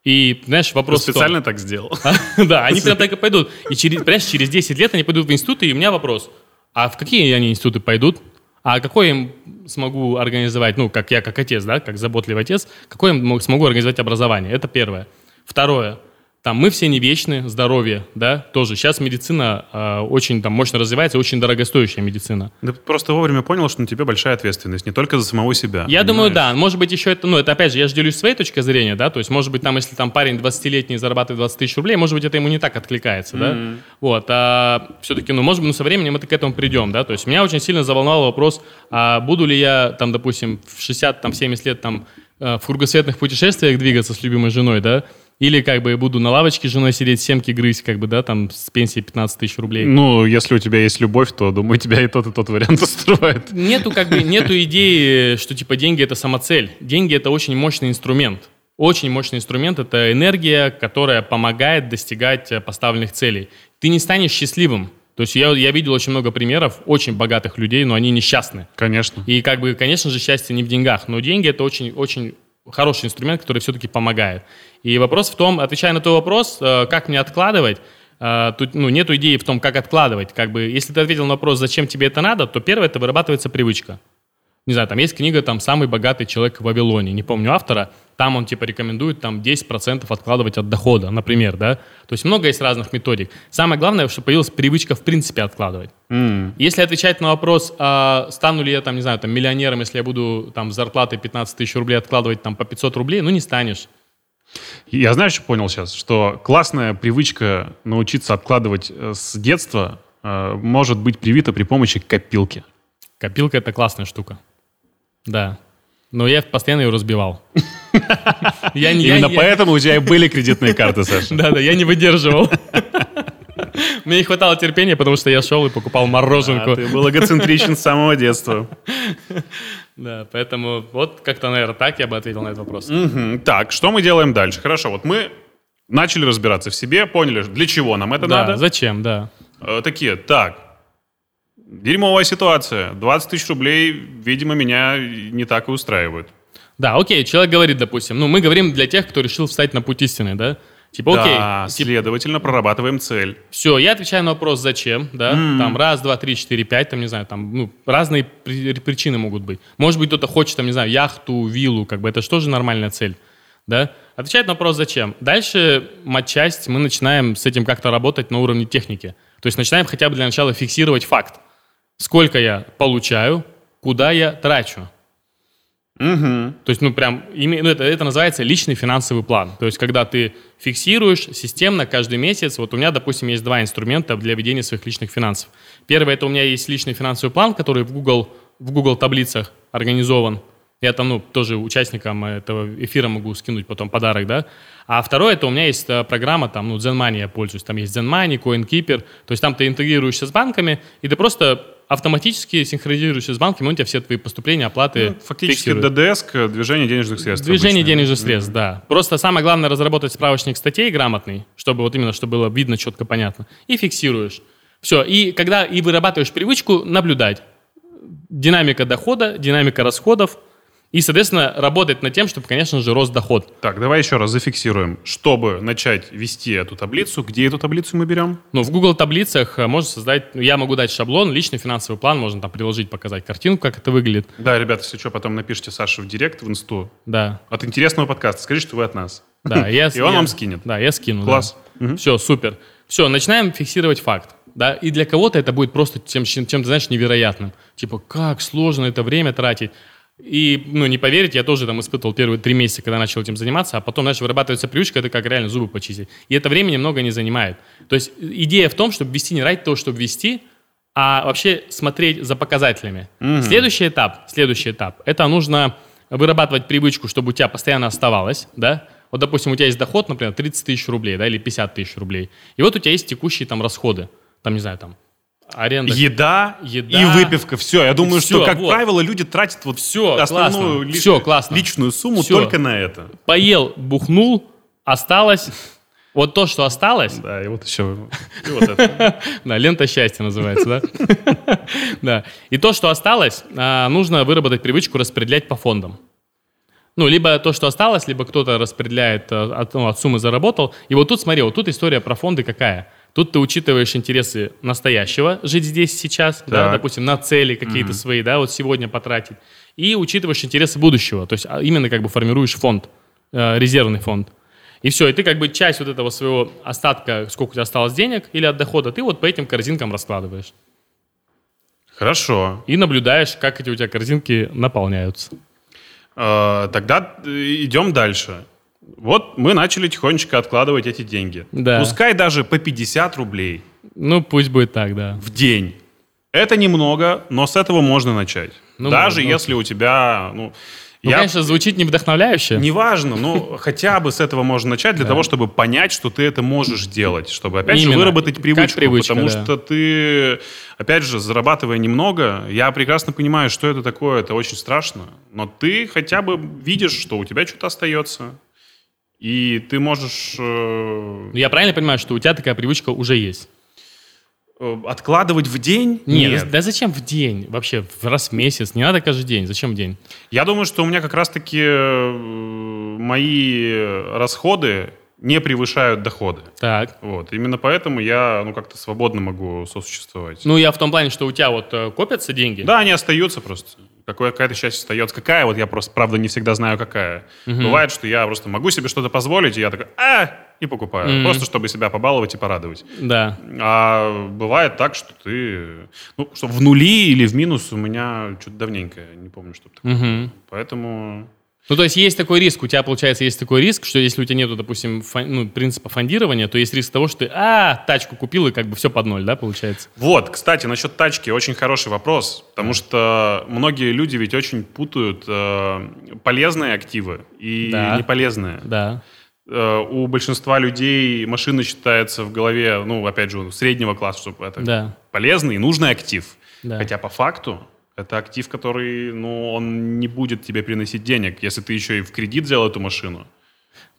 И, знаешь, Ты вопрос в том- специально так сделал. [laughs] да, они прям так и пойдут. И через, понимаешь, через 10 лет они пойдут в институты, и у меня вопрос, а в какие они институты пойдут? А какой им смогу организовать, ну, как я, как отец, да, как заботливый отец, какой им мог- смогу организовать образование? Это первое. Второе. там мы все не вечны, здоровье, да, тоже. Сейчас медицина э, очень там мощно развивается, очень дорогостоящая медицина. Да просто вовремя понял, что на тебе большая ответственность, не только за самого себя. Я понимаешь? думаю, да. Может быть, еще это, ну, это опять же, я же делюсь своей точкой зрения, да, то есть, может быть, там, если там парень 20-летний зарабатывает 20 тысяч рублей, может быть, это ему не так откликается, mm-hmm. да. Вот, а все-таки, ну, может быть, ну, со временем мы к этому придем, да, то есть, меня очень сильно заволновал вопрос, а буду ли я, там, допустим, в 60, там, 70 лет, там, э, в кругосветных путешествиях двигаться с любимой женой, да, или как бы буду на лавочке с женой сидеть, семки грызть, как бы, да, там с пенсии 15 тысяч рублей. Ну, если у тебя есть любовь, то, думаю, тебя и тот, и тот вариант [laughs] устроит. Нету как бы, нету идеи, что типа деньги это самоцель. Деньги это очень мощный инструмент. Очень мощный инструмент – это энергия, которая помогает достигать э, поставленных целей. Ты не станешь счастливым, то есть я, я видел очень много примеров очень богатых людей, но они несчастны. Конечно. И как бы, конечно же, счастье не в деньгах, но деньги это очень, очень хороший инструмент, который все-таки помогает. И вопрос в том, отвечая на твой вопрос, э, как мне откладывать, э, тут ну, нет идеи в том, как откладывать. Как бы, если ты ответил на вопрос, зачем тебе это надо, то первое, это вырабатывается привычка. Не знаю, там есть книга там «Самый богатый человек в Вавилоне», не помню автора, там он типа рекомендует там 10% откладывать от дохода, например, да. То есть много есть разных методик. Самое главное, чтобы появилась привычка в принципе откладывать. Mm. Если отвечать на вопрос, а стану ли я там, не знаю, там миллионером, если я буду там зарплатой 15 тысяч рублей откладывать там по 500 рублей, ну не станешь. Я знаю, что понял сейчас, что классная привычка научиться откладывать э, с детства э, может быть привита при помощи копилки. Копилка — это классная штука. Да. Но я постоянно ее разбивал. [laughs] Я, Именно я, поэтому у тебя и были кредитные карты, Саша. [laughs] Да-да, я не выдерживал. [laughs] Мне не хватало терпения, потому что я шел и покупал мороженку. А, ты был эгоцентричен с самого детства. [laughs] Да, поэтому вот как-то, наверное, так я бы ответил на этот вопрос. Угу. Так, что мы делаем дальше? Хорошо, вот мы начали разбираться в себе, поняли, для чего нам это да, надо. зачем, да. Э, такие, так, дерьмовая ситуация. 20 тысяч рублей, видимо, меня не так и устраивают. Да, окей, человек говорит, допустим, ну, мы говорим для тех, кто решил встать на путь истины, да? Типа, окей. Да, следовательно, прорабатываем цель. Все, я отвечаю на вопрос, зачем, да, mm. там раз, два, три, четыре, пять, там, не знаю, там, ну, разные при- причины могут быть. Может быть, кто-то хочет, там, не знаю, яхту, виллу, как бы, это же тоже нормальная цель, да. Отвечает на вопрос, зачем. Дальше матчасть, мы начинаем с этим как-то работать на уровне техники. То есть начинаем хотя бы для начала фиксировать факт. Сколько я получаю, куда я трачу. Угу. То есть, ну, прям, ну, это, это называется личный финансовый план. То есть, когда ты фиксируешь системно каждый месяц, вот у меня, допустим, есть два инструмента для ведения своих личных финансов. Первый, это у меня есть личный финансовый план, который в Google, в Google таблицах организован. Я там, ну, тоже участникам этого эфира могу скинуть потом подарок, да. А второе, это у меня есть э, программа, там, ну, ZenMoney я пользуюсь. Там есть ZenMoney, CoinKeeper. То есть там ты интегрируешься с банками, и ты просто автоматически синхронизируешься с банками, он у тебя все твои поступления, оплаты ну, Фактически. ДДС к движению денежных средств. Движение обычно. денежных средств, да. Просто самое главное разработать справочник статей грамотный, чтобы вот именно, чтобы было видно, четко, понятно. И фиксируешь. Все. И когда и вырабатываешь привычку наблюдать. Динамика дохода, динамика расходов, и, соответственно, работать над тем, чтобы, конечно же, рос доход. Так, давай еще раз зафиксируем. Чтобы начать вести эту таблицу, где эту таблицу мы берем? Ну, в Google таблицах э, можно создать, ну, я могу дать шаблон, личный финансовый план, можно там приложить, показать картинку, как это выглядит. Да, ребята, если что, потом напишите Саше в директ, в инсту. Да. От интересного подкаста. Скажите, что вы от нас. Да, [laughs] я, И он вам скинет. Да, я скину. Класс. Все, супер. Все, начинаем фиксировать факт. Да, и для кого-то это будет просто тем, чем-то, знаешь, невероятным. Типа, как сложно это время тратить. И, ну, не поверите, я тоже там испытывал первые три месяца, когда начал этим заниматься, а потом, знаешь, вырабатывается привычка, это как реально зубы почистить. И это время немного не занимает. То есть идея в том, чтобы вести не ради того, чтобы вести, а вообще смотреть за показателями. Mm-hmm. Следующий этап, следующий этап, это нужно вырабатывать привычку, чтобы у тебя постоянно оставалось, да, вот, допустим, у тебя есть доход, например, 30 тысяч рублей, да, или 50 тысяч рублей, и вот у тебя есть текущие там расходы, там, не знаю, там, Аренда. Еда, Еда и выпивка. Все. Я думаю, все, что, как вот. правило, люди тратят вот все, основную ли, все, классно. личную сумму все. только на это. Поел, бухнул, осталось. Вот то, что осталось. Да, и вот еще. И вот это. [laughs] Да, лента счастья называется, да? [laughs] Да. И то, что осталось, а, нужно выработать привычку распределять по фондам. Ну, либо то, что осталось, либо кто-то распределяет э, от, ну, от суммы заработал. И вот тут, смотри, вот тут история про фонды какая. Тут ты учитываешь интересы настоящего, жить здесь сейчас, да, допустим, на цели какие-то mm-hmm. свои, да, вот сегодня потратить, и учитываешь интересы будущего, то есть а, именно как бы формируешь фонд, э, резервный фонд. И все, и ты как бы часть вот этого своего остатка, сколько у тебя осталось денег или от дохода, ты вот по этим корзинкам раскладываешь. Хорошо. И наблюдаешь, как эти у тебя корзинки наполняются. Э, Тогда э, идем дальше. Вот мы начали тихонечко откладывать эти деньги. Да. Пускай даже по 50 рублей Ну, пусть будет так, да. в день. Это немного, но с этого можно начать. Ну, даже можно. если у тебя, ну, Ну, я- конечно, звучит не вдохновляюще. Неважно, но [laughs] хотя бы с этого можно начать для того, чтобы понять, что ты это можешь делать, чтобы опять же выработать Как привычку, привычка, потому да. что ты, опять же, зарабатывая немного, я прекрасно понимаю, что это такое, это очень страшно, но ты хотя бы видишь, что у тебя что-то остается, и ты можешь э, Ну, Я правильно понимаю, что у тебя такая привычка уже есть? э, откладывать в день? Нет, да зачем в день? Вообще, в раз в месяц. Не надо каждый день. Зачем в день? Я думаю, что у меня как раз-таки э, мои расходы не превышают доходы. Так. Вот. Именно поэтому я, ну, как-то свободно могу сосуществовать. Ну, я в том плане, что у тебя вот копятся деньги. Да, они остаются просто. Какое, какая-то часть остается. Какая, вот я просто, правда, не всегда знаю, какая. Бывает, что я просто могу себе что-то позволить, и я такой, а, и покупаю. Мгм. Просто, чтобы себя побаловать и порадовать. Да. А бывает так, что ты... Ну, что в нули или в минус у меня что-то давненько, не помню, что такое. Мгм. Поэтому... Ну, то есть есть такой риск, у тебя, получается, есть такой риск, что если у тебя нету, допустим, фон- ну, принципа фондирования, то есть риск того, что ты, а, тачку купил, и как бы все под ноль, да, получается? Вот, кстати, насчет тачки очень хороший вопрос, потому что многие люди ведь очень путают э, полезные активы и Да. неполезные. Да. Э, у большинства людей машина считается в голове, ну, опять же, среднего класса, чтобы это Да. полезный и нужный актив. Да. Хотя по факту это актив, который, ну, он не будет тебе приносить денег, если ты еще и в кредит взял эту машину.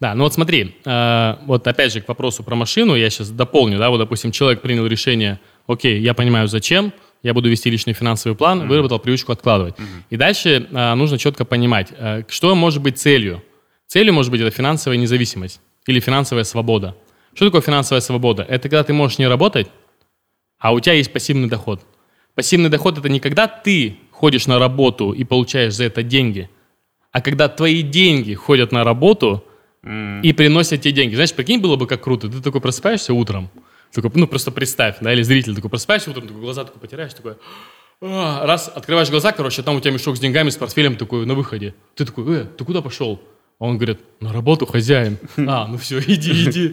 Да, ну вот смотри, э, вот опять же к вопросу про машину, я сейчас дополню, да, вот, допустим, человек принял решение, окей, я понимаю, зачем, я буду вести личный финансовый план, выработал привычку откладывать. И дальше э, нужно четко понимать, э, что может быть целью. Целью может быть это финансовая независимость или финансовая свобода. Что такое финансовая свобода? Это когда ты можешь не работать, а у тебя есть пассивный доход. Пассивный доход – это не когда ты ходишь на работу и получаешь за это деньги, а когда твои деньги ходят на работу и приносят тебе деньги. Знаешь, прикинь, было бы как круто. Ты такой просыпаешься утром, такой, ну просто представь, да, или зритель такой просыпаешься утром, такой глаза такой потираешь, такой, «А», раз, открываешь глаза, короче, там у тебя мешок с деньгами, с портфелем такой на выходе. Ты такой, э, ты куда пошел? Он говорит, на работу, хозяин. А, ну все, [laughs] иди, иди.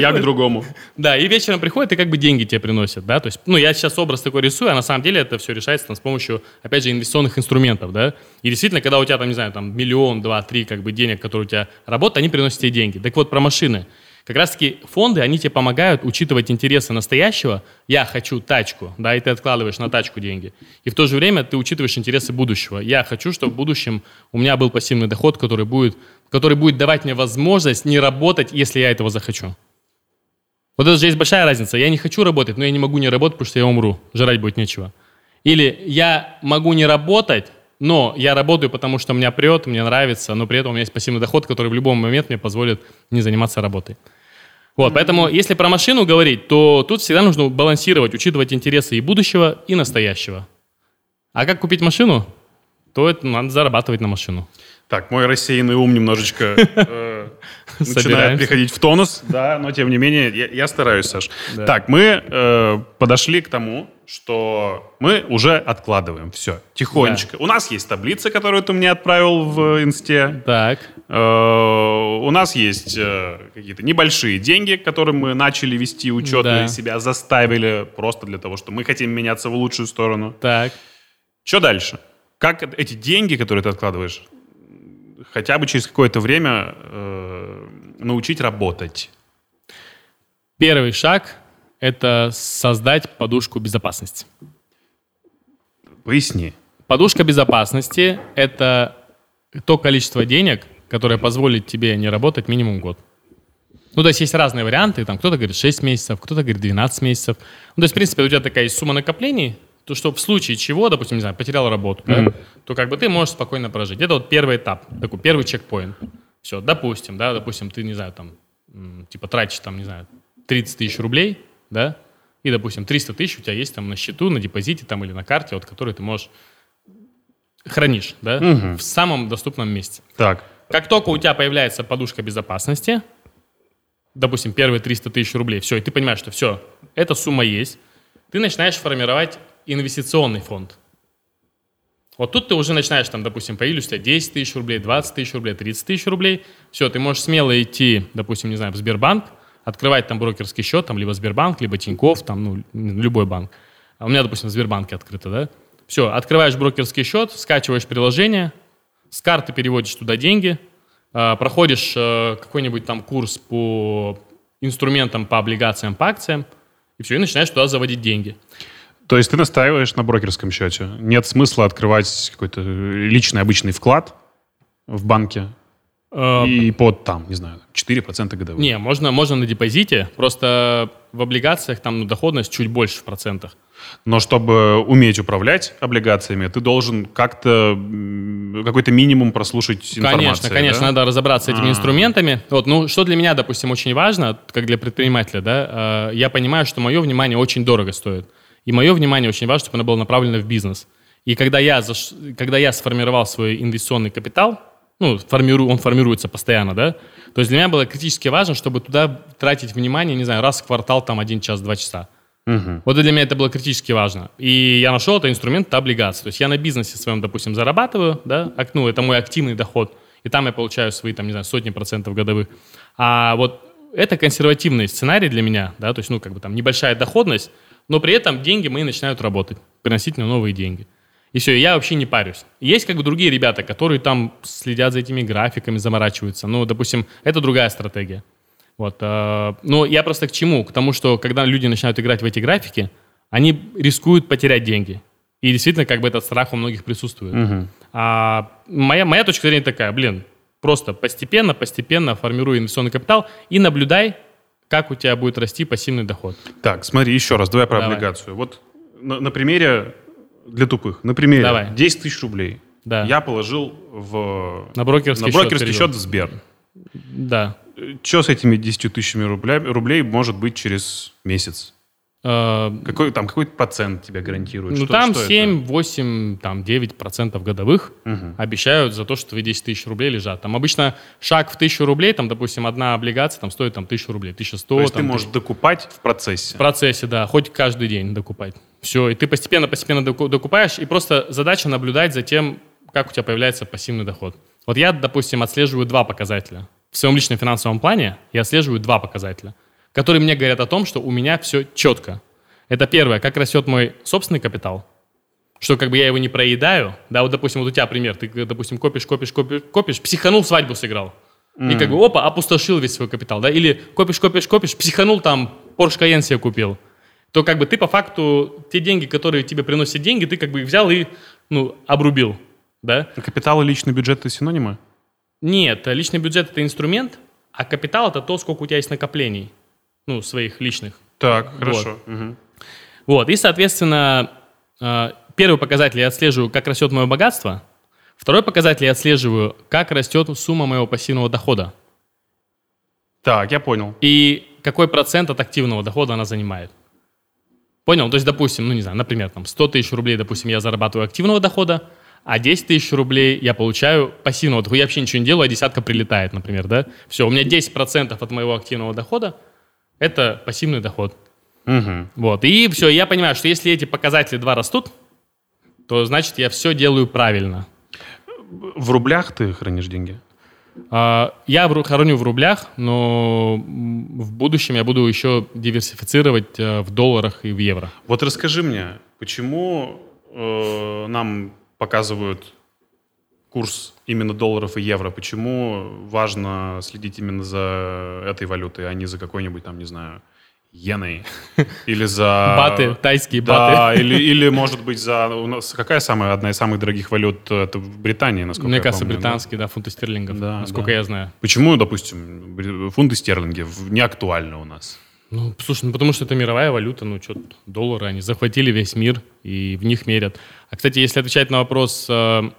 Я, к другому. Да, и вечером приходит, и как бы деньги тебе приносят, да, то есть, ну, я сейчас образ такой рисую, а на самом деле это все решается там, с помощью, опять же, инвестиционных инструментов, да, и действительно, когда у тебя там, не знаю, там миллион, два, три, как бы денег, которые у тебя работают, они приносят тебе деньги. Так вот, про машины. Как раз-таки фонды, они тебе помогают учитывать интересы настоящего. Я хочу тачку, да, и ты откладываешь на тачку деньги. И в то же время ты учитываешь интересы будущего. Я хочу, чтобы в будущем у меня был пассивный доход, который будет, который будет давать мне возможность не работать, если я этого захочу. Вот это же есть большая разница. Я не хочу работать, но я не могу не работать, потому что я умру. Жрать будет нечего. Или я могу не работать, но я работаю, потому что меня прет, мне нравится, но при этом у меня есть пассивный доход, который в любой момент мне позволит не заниматься работой. Вот, поэтому, если про машину говорить, то тут всегда нужно балансировать, учитывать интересы и будущего, и настоящего. А как купить машину? То это надо зарабатывать на машину. Так, мой рассеянный ум немножечко э, [laughs] начинает приходить в тонус, да, но тем не менее я, я стараюсь, Саш. Да. Так, мы э, подошли к тому, что мы уже откладываем все тихонечко. У нас есть таблица, которую ты мне отправил в инсте. Так, у нас есть э, какие-то небольшие деньги, которым мы начали вести учет Да. и себя заставили просто для того, что мы хотим меняться в лучшую сторону. так. Что дальше? Как эти деньги, которые ты откладываешь, хотя бы через какое-то время э, научить работать? Первый шаг – это создать подушку безопасности. Поясни. Подушка безопасности – это то количество денег, которое позволит тебе не работать минимум год. Ну, то есть есть разные варианты, там кто-то говорит 6 месяцев, кто-то говорит 12 месяцев. Ну, то есть, в принципе, у тебя такая есть сумма накоплений, то что в случае чего, допустим, не знаю, потерял работу, да, то как бы ты можешь спокойно прожить. Это вот первый этап, такой первый чекпоинт. Все, допустим, да, допустим, ты, не знаю, там, типа тратишь там, не знаю, 30 тысяч рублей, да, и, допустим, 300 тысяч у тебя есть там на счету, на депозите там или на карте, вот, который ты можешь хранишь, да, в самом доступном месте. Так. Как только у тебя появляется подушка безопасности, допустим, первые 300 тысяч рублей, все, и ты понимаешь, что все, эта сумма есть, ты начинаешь формировать инвестиционный фонд. Вот тут ты уже начинаешь, там, допустим, появились у тебя 10 тысяч рублей, 20 тысяч рублей, 30 тысяч рублей. Все, ты можешь смело идти, допустим, не знаю, в Сбербанк, открывать там брокерский счет, там, либо Сбербанк, либо Тиньков, там, ну, любой банк. А у меня, допустим, в Сбербанке открыто, да? Все, открываешь брокерский счет, скачиваешь приложение, с карты переводишь туда деньги, э, проходишь э, какой-нибудь там курс по инструментам, по облигациям, по акциям, и все, и начинаешь туда заводить деньги. То есть ты настаиваешь на брокерском счете? Нет смысла открывать какой-то личный обычный вклад в банке э, и под там, не знаю, 4% годовых? Не, можно, можно на депозите, просто в облигациях там ну, доходность чуть больше в процентах. Но чтобы уметь управлять облигациями, ты должен как-то какой-то минимум прослушать информацию. Конечно, конечно, да? надо разобраться с этими А-а-а. инструментами. Вот, ну, что для меня, допустим, очень важно, как для предпринимателя, да, э, я понимаю, что мое внимание очень дорого стоит. И мое внимание очень важно, чтобы оно было направлено в бизнес. И когда я, заш... когда я сформировал свой инвестиционный капитал, ну, формирую, он формируется постоянно, да, то есть для меня было критически важно, чтобы туда тратить внимание, не знаю, раз в квартал, там, один час, два часа. Угу. Вот для меня это было критически важно. И я нашел это инструмент, это облигации. То есть я на бизнесе своем, допустим, зарабатываю, да, ну, это мой активный доход, и там я получаю свои, там, не знаю, сотни процентов годовых. А вот это консервативный сценарий для меня, да, то есть, ну, как бы там небольшая доходность, но при этом деньги мои начинают работать, приносить мне новые деньги. И все, я вообще не парюсь. Есть как бы другие ребята, которые там следят за этими графиками, заморачиваются. Ну, допустим, это другая стратегия. Вот, э, но я просто к чему? К тому, что когда люди начинают играть в эти графики, они рискуют потерять деньги. И действительно, как бы этот страх у многих присутствует. Угу. А моя, моя точка зрения такая, блин, просто постепенно, постепенно формируй инвестиционный капитал и наблюдай, как у тебя будет расти пассивный доход. Так, смотри, еще раз, давай про давай. облигацию. Вот на, на примере для тупых. На примере давай. 10 тысяч рублей. Да. Я положил в... На брокерский, на брокерский счет, счет в Сбер. Да. Что с этими 10 тысячами рублей, рублей может быть через месяц? А, какой там какой процент тебя гарантирует? Ну, что, там что 7, это? 8, там 9 процентов годовых угу. обещают за то, что твои 10 тысяч рублей лежат. Там обычно шаг в тысячу рублей, там, допустим, одна облигация там стоит там тысячу рублей, 1100. То есть там, ты можешь ты... докупать в процессе? В процессе, да, хоть каждый день докупать. Все, и ты постепенно-постепенно докупаешь, и просто задача наблюдать за тем, как у тебя появляется пассивный доход. Вот я, допустим, отслеживаю два показателя. В своем личном финансовом плане я отслеживаю два показателя – которые мне говорят о том, что у меня все четко. Это первое, как растет мой собственный капитал, что как бы я его не проедаю. Да, вот, допустим, вот у тебя пример, ты, допустим, копишь, копишь, копишь, копишь, психанул, свадьбу сыграл. Mm. И как бы, опа, опустошил весь свой капитал, да, или копишь, копишь, копишь, психанул там, Porsche Cayenne себе купил. То как бы ты по факту, те деньги, которые тебе приносят деньги, ты как бы взял и, ну, обрубил, да. Капитал и личный бюджет – это синонимы? Нет, личный бюджет – это инструмент, а капитал – это то, сколько у тебя есть накоплений ну, своих личных. Так, хорошо. Вот. Угу. вот, и, соответственно, э, первый показатель я отслеживаю, как растет мое богатство. Второй показатель я отслеживаю, как растет сумма моего пассивного дохода. Так, я понял. И какой процент от активного дохода она занимает. Понял? То есть, допустим, ну не знаю, например, там 100 тысяч рублей, допустим, я зарабатываю активного дохода, а 10 тысяч рублей я получаю пассивного дохода. Я вообще ничего не делаю, а десятка прилетает, например, да? Все, у меня 10% от моего активного дохода – это пассивный доход. Угу. Вот. И все, я понимаю, что если эти показатели два растут, то значит я все делаю правильно. В рублях ты хранишь деньги? А, я храню в рублях, но в будущем я буду еще диверсифицировать э, в долларах и в евро. Вот расскажи мне, почему э, нам показывают курс именно долларов и евро? Почему важно следить именно за этой валютой, а не за какой-нибудь там, не знаю, иеной? [laughs] Или за... Баты, тайские баты. Да, или, или, может быть, за... У нас какая самая, одна из самых дорогих валют? Это в Британии, насколько Мне я кажется, помню, британские, да? да, фунты стерлингов, да, насколько да. я знаю. Почему, допустим, фунты стерлинги не актуальны у нас? Ну, слушай, ну потому что это мировая валюта, ну что, доллары, они захватили весь мир и в них мерят. А, кстати, если отвечать на вопрос, э,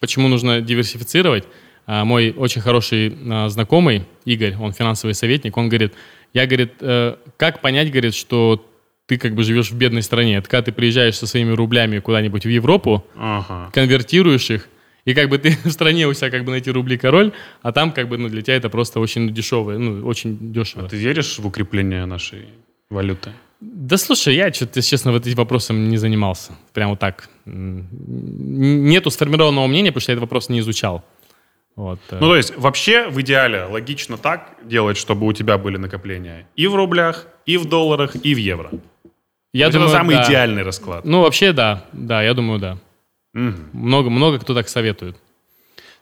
почему нужно диверсифицировать. А, мой очень хороший а, знакомый, Игорь, он финансовый советник, он говорит, я, говорит, э, как понять, говорит, что ты как бы живешь в бедной стране? Это когда ты приезжаешь со своими рублями куда-нибудь в Европу, ага. конвертируешь их, И как бы ты [laughs] в стране у себя как бы найти рубли король, а там как бы ну, для тебя это просто очень дешевое, ну, очень дешево. А ты веришь в укрепление нашей валюты? Да слушай, я что-то, честно, в этим вопросом не занимался. Прямо так. Нету сформированного мнения, потому что я этот вопрос не изучал. Вот. Э. Ну, то есть, вообще, в идеале, логично так делать, чтобы у тебя были накопления и в рублях, и в долларах, и в евро. Я думаю, это самый да. идеальный расклад. Ну, вообще, да. Да, я думаю, да. Угу. Много, много кто так советует.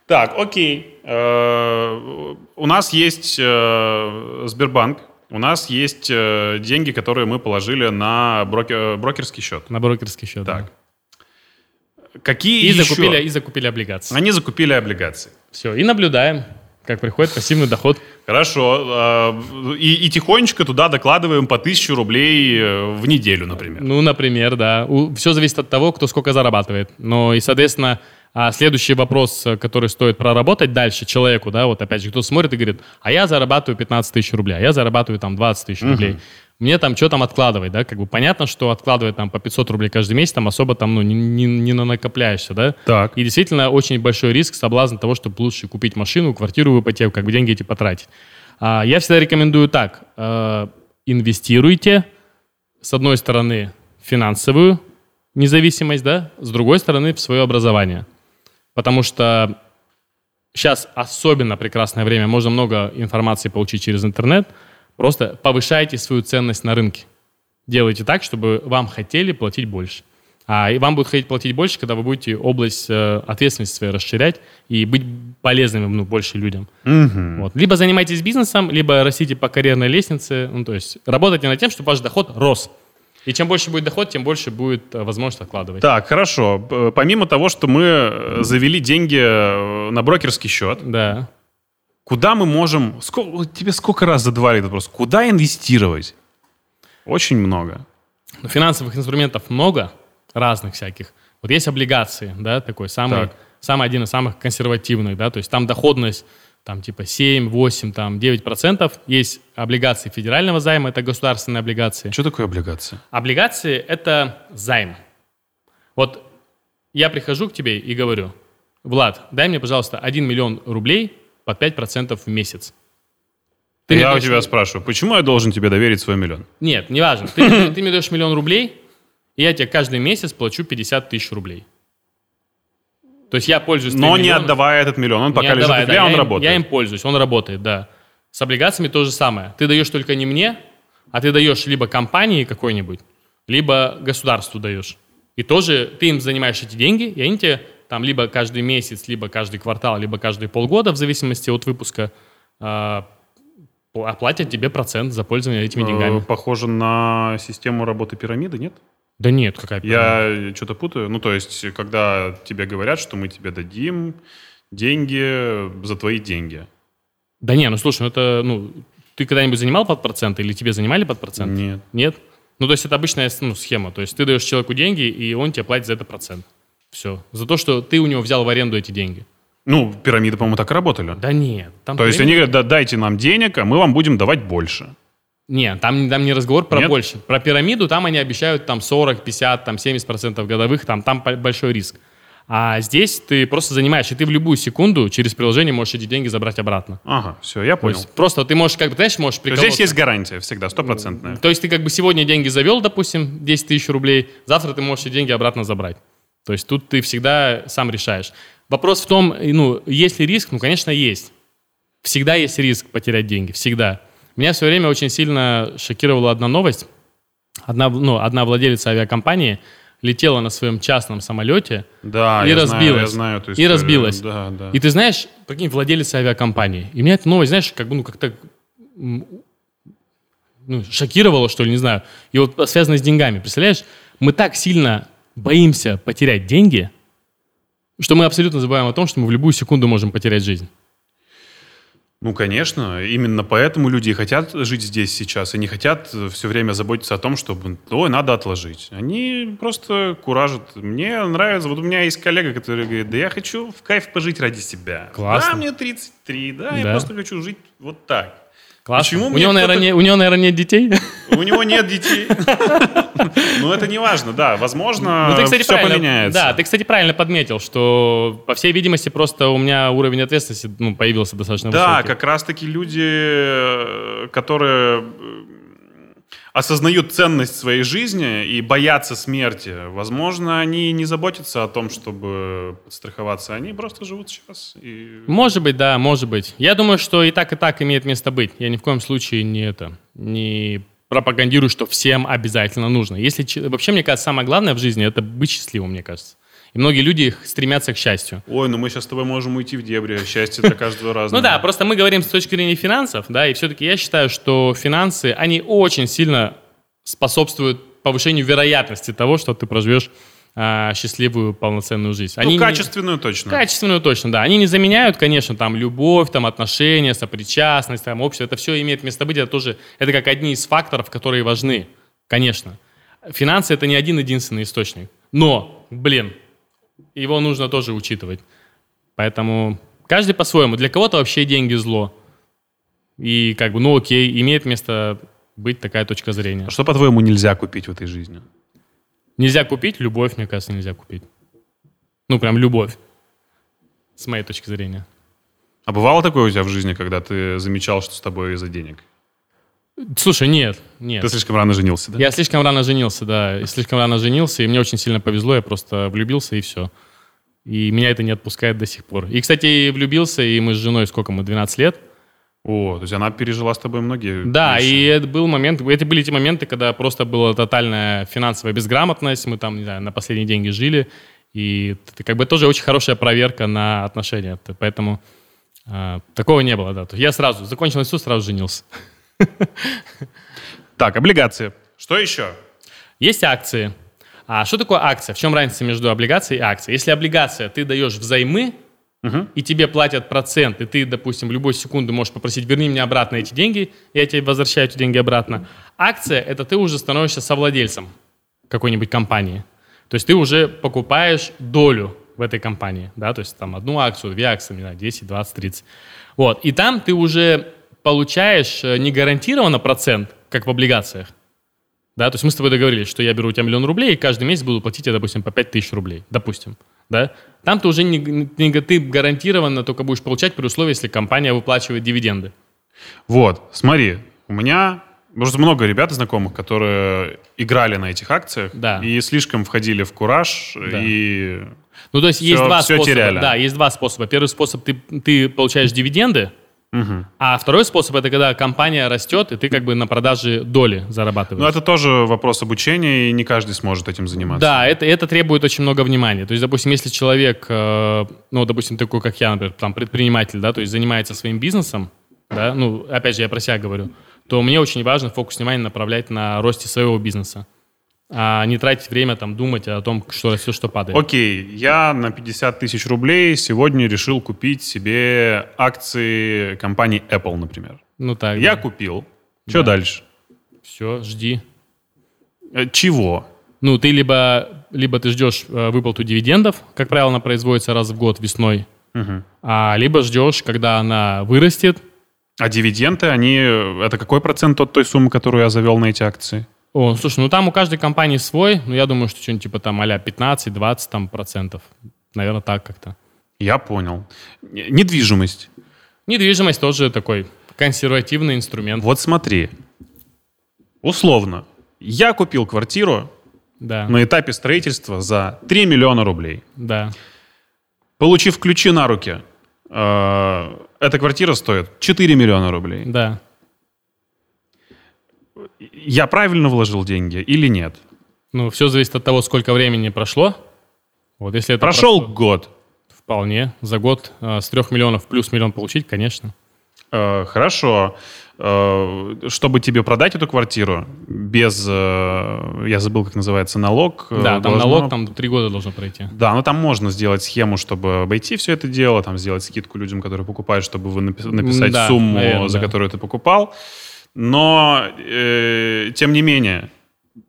Так, окей. Э, у нас есть э, Сбербанк, у нас есть деньги, которые мы положили на брокерский счет. На брокерский счет, Так. Да. Какие и еще? Закупили, и закупили облигации. Они закупили облигации. Все, и наблюдаем, как приходит пассивный доход. Хорошо. А, и, и тихонечко туда докладываем по тысячу рублей э, в неделю, например. Ну, например, да. Все зависит от того, кто сколько зарабатывает. Но и, соответственно, а следующий вопрос, который стоит проработать дальше человеку, да, вот опять же, кто смотрит и говорит, а я зарабатываю 15 тысяч рублей, а я зарабатываю там 20 тысяч рублей. Угу мне там что там откладывать, да, как бы понятно, что откладывать там по 500 рублей каждый месяц, там особо там, ну, не, не, не накопляешься, да. Так. И действительно очень большой риск, соблазн того, чтобы лучше купить машину, квартиру в ипотеку, как бы деньги эти потратить. А, я всегда рекомендую так, э, инвестируйте, с одной стороны, финансовую независимость, да, с другой стороны, в свое образование. Потому что сейчас особенно прекрасное время, можно много информации получить через интернет – Просто повышайте свою ценность на рынке. Делайте так, чтобы вам хотели платить больше. А и вам будут хотеть платить больше, когда вы будете область э, ответственности своей расширять и быть полезными ну, больше людям. Угу. Вот. Либо занимайтесь бизнесом, либо растите по карьерной лестнице. Ну, то есть работайте над тем, чтобы ваш доход рос. И чем больше будет доход, тем больше будет э, возможность откладывать. Так, хорошо. Помимо того, что мы э, завели деньги э, на брокерский счет, да. Куда мы можем... Сколько, тебе сколько раз задавали этот вопрос? Куда инвестировать? Очень много. Ну, финансовых инструментов много, разных всяких. Вот есть облигации, да, такой самый, так. самый один из самых консервативных, да, то есть там доходность там типа 7, 8, там 9 процентов. Есть облигации федерального займа, это государственные облигации. Что такое облигации? Облигации – это займ. Вот я прихожу к тебе и говорю, Влад, дай мне, пожалуйста, 1 миллион рублей под 5% в месяц. Ты я у тебя спрашиваю, почему я должен тебе доверить свой миллион? Нет, не важно. Ты, ты мне даешь миллион рублей, и я тебе каждый месяц плачу 50 тысяч рублей. То есть я пользуюсь... Но не отдавая этот миллион, он пока лежит у тебя, да, он я работает. Я им пользуюсь, он работает, да. С облигациями то же самое. Ты даешь только не мне, а ты даешь либо компании какой-нибудь, либо государству даешь. И тоже ты им занимаешь эти деньги, и они тебе там либо каждый месяц, либо каждый квартал, либо каждые полгода, в зависимости от выпуска, оплатят тебе процент за пользование этими деньгами. Э, похоже на систему работы пирамиды, нет? Да нет, какая пирамида? Я что-то путаю. Ну, то есть, когда тебе говорят, что мы тебе дадим деньги за твои деньги. Да не, ну слушай, ну это, ну, ты когда-нибудь занимал под процент или тебе занимали под процент? Нет. Нет? Ну, то есть это обычная ну, схема. То есть ты даешь человеку деньги, и он тебе платит за это процент. Все. За то, что ты у него взял в аренду эти деньги. Ну, пирамиды, по-моему, так и работали. Да нет. Там то есть они говорят, да, дайте нам денег, а мы вам будем давать больше. Нет, там, там не разговор про Нет? больше. Про пирамиду там они обещают там 40, 50, там 70 процентов годовых, там, там большой риск. А здесь ты просто занимаешь, и ты в любую секунду через приложение можешь эти деньги забрать обратно. Ага, все, я понял. просто ты можешь, как бы, знаешь, можешь Здесь есть гарантия всегда, стопроцентная. То есть ты как бы сегодня деньги завел, допустим, 10 тысяч рублей, завтра ты можешь эти деньги обратно забрать. То есть тут ты всегда сам решаешь. Вопрос в том, ну, есть ли риск? Ну, конечно, есть. Всегда есть риск потерять деньги, всегда. Меня в свое время очень сильно шокировала одна новость. Одна, ну, одна владелица авиакомпании летела на своем частном самолете да, и я разбилась. Знаю, я знаю. И разбилась. Да, да. И ты знаешь, прикинь, владелец авиакомпании. И меня эта новость, знаешь, как бы, ну, как-то ну, шокировало, что ли, не знаю. И вот связано с деньгами. Представляешь, мы так сильно боимся потерять деньги, что мы абсолютно забываем о том, что мы в любую секунду можем потерять жизнь. Ну, конечно. Именно поэтому люди хотят жить здесь сейчас и не хотят все время заботиться о том, чтобы, ой, надо отложить. Они просто куражат. Мне нравится, вот у меня есть коллега, который говорит, да я хочу в кайф пожить ради себя. Классно. Да, мне 33, да, да. я просто хочу жить вот так. Классно. Почему у, него, наверное, не, у него, наверное, нет детей? [laughs] У него нет детей. Ну, это не важно, да. Возможно, Ну, все поменяется. Да, ты, кстати, правильно подметил, что, по всей видимости, просто у меня уровень ответственности ну, появился достаточно Да, высокий. как раз-таки люди, э, которые э, осознают ценность своей жизни и боятся смерти, возможно, они не заботятся о том, чтобы подстраховаться, они просто живут сейчас. И... Может быть, да, может быть. Я думаю, что и так, и так имеет место быть. Я ни в коем случае не это, не пропагандирую, что всем обязательно нужно. Если вообще, мне кажется, самое главное в жизни это быть счастливым, мне кажется. И многие люди стремятся к счастью. Ой, ну мы сейчас с тобой можем уйти в дебри, счастье для каждого [laughs] разное. Ну да, просто мы говорим с точки зрения финансов, да, и все-таки я считаю, что финансы, они очень сильно способствуют повышению вероятности того, что ты проживешь а, счастливую, полноценную жизнь. Ну, Они не- качественную точно. Качественную точно, да. Они не заменяют, конечно, там любовь, там отношения, сопричастность, там общество. Это все имеет место быть. Это тоже, это как одни из факторов, которые важны, конечно. Финансы это не один единственный источник. Но, блин, его нужно тоже учитывать. Поэтому каждый по-своему. Для кого-то вообще деньги зло. И как бы, ну окей, имеет место быть такая точка зрения. А что, по-твоему, нельзя купить в этой жизни? Нельзя купить любовь, мне кажется, нельзя купить. Ну, прям любовь. С моей точки зрения. А бывало такое у тебя в жизни, когда ты замечал, что с тобой из-за денег? Слушай, нет, нет. Ты слишком рано женился, да? Я слишком рано женился, да. Я слишком рано женился, и мне очень сильно повезло. Я просто влюбился, и все. И меня это не отпускает до сих пор. И, кстати, влюбился, и мы с женой, сколько мы, 12 лет. О, то есть она пережила с тобой многие Да, вещи. и это был момент, это были те моменты, когда просто была тотальная финансовая безграмотность, мы там, не знаю, на последние деньги жили, и это как бы тоже очень хорошая проверка на отношения. Поэтому а, такого не было, да. Я сразу закончил институт, сразу женился. Так, облигации. Что еще? Есть акции. А что такое акция? В чем разница между облигацией и акцией? Если облигация, ты даешь взаймы, и тебе платят процент, и ты, допустим, в любой секунду можешь попросить, верни мне обратно эти деньги, я тебе возвращаю эти деньги обратно. Акция – это ты уже становишься совладельцем какой-нибудь компании. То есть ты уже покупаешь долю в этой компании, да, то есть там одну акцию, две акции, не знаю, 10, 20, 30. Вот, и там ты уже получаешь э, не гарантированно процент, как в облигациях, да, то есть мы с тобой договорились, что я беру у тебя миллион рублей и каждый месяц буду платить тебе, допустим, по 5 тысяч рублей, допустим, да. Там ты уже не, не- ты гарантированно только будешь получать при условии, если компания выплачивает дивиденды. Вот, смотри, у меня может много ребят знакомых, которые играли на этих акциях Да. и слишком входили в кураж и Ну, то есть Всё- есть два всё способа. теряли. Да, есть два способа. Первый способ ты, ты получаешь дивиденды, а второй способ это когда компания растет, и ты как бы на продаже доли зарабатываешь. Ну, это тоже вопрос обучения, и не каждый сможет этим заниматься. Да, это, это требует очень много внимания. То есть, допустим, если человек, э, ну, допустим, такой, как я, например, там, предприниматель, да, то есть занимается своим бизнесом, да, ну, опять же, я про себя говорю, то мне очень важно фокус внимания направлять на росте своего бизнеса, а не тратить время там думать о том, что растет, что падает. Окей, я на 50 тысяч рублей сегодня решил купить себе акции компании Apple, например. Ну так. Я купил. Что дальше? Все, жди. Э, Чего? Ну, ты либо, либо ты ждешь э, выплату дивидендов, как правило, она производится раз в год весной, а либо ждешь, когда она вырастет. А дивиденды, они... Это какой процент от той суммы, которую я завел на эти акции? О, слушай, ну там у каждой компании свой, ну я думаю, что что-нибудь типа там а 15-20 там процентов. Наверное, так как-то. Я понял. Недвижимость. Недвижимость тоже такой консервативный инструмент. Вот смотри. Условно. Я купил квартиру Да, на этапе строительства за 3 миллиона рублей. да. Получив ключи на руки, э, эта квартира стоит 4 миллиона рублей. Да. Я правильно вложил деньги или нет? Ну, все зависит от того, сколько времени прошло. Вот если это Прошел прошло- год. вполне. За год э, с трех миллионов плюс миллион получить, конечно. Э, хорошо. Э, чтобы тебе продать эту квартиру без, э, я забыл, как называется, налог. э, да, там должно- налог там три года должно пройти. Да, но там можно сделать схему, чтобы обойти все это дело, там сделать скидку людям, которые покупают, чтобы вы напи- написать да, сумму, наверное, за да. которую ты покупал. Но, э, тем не менее,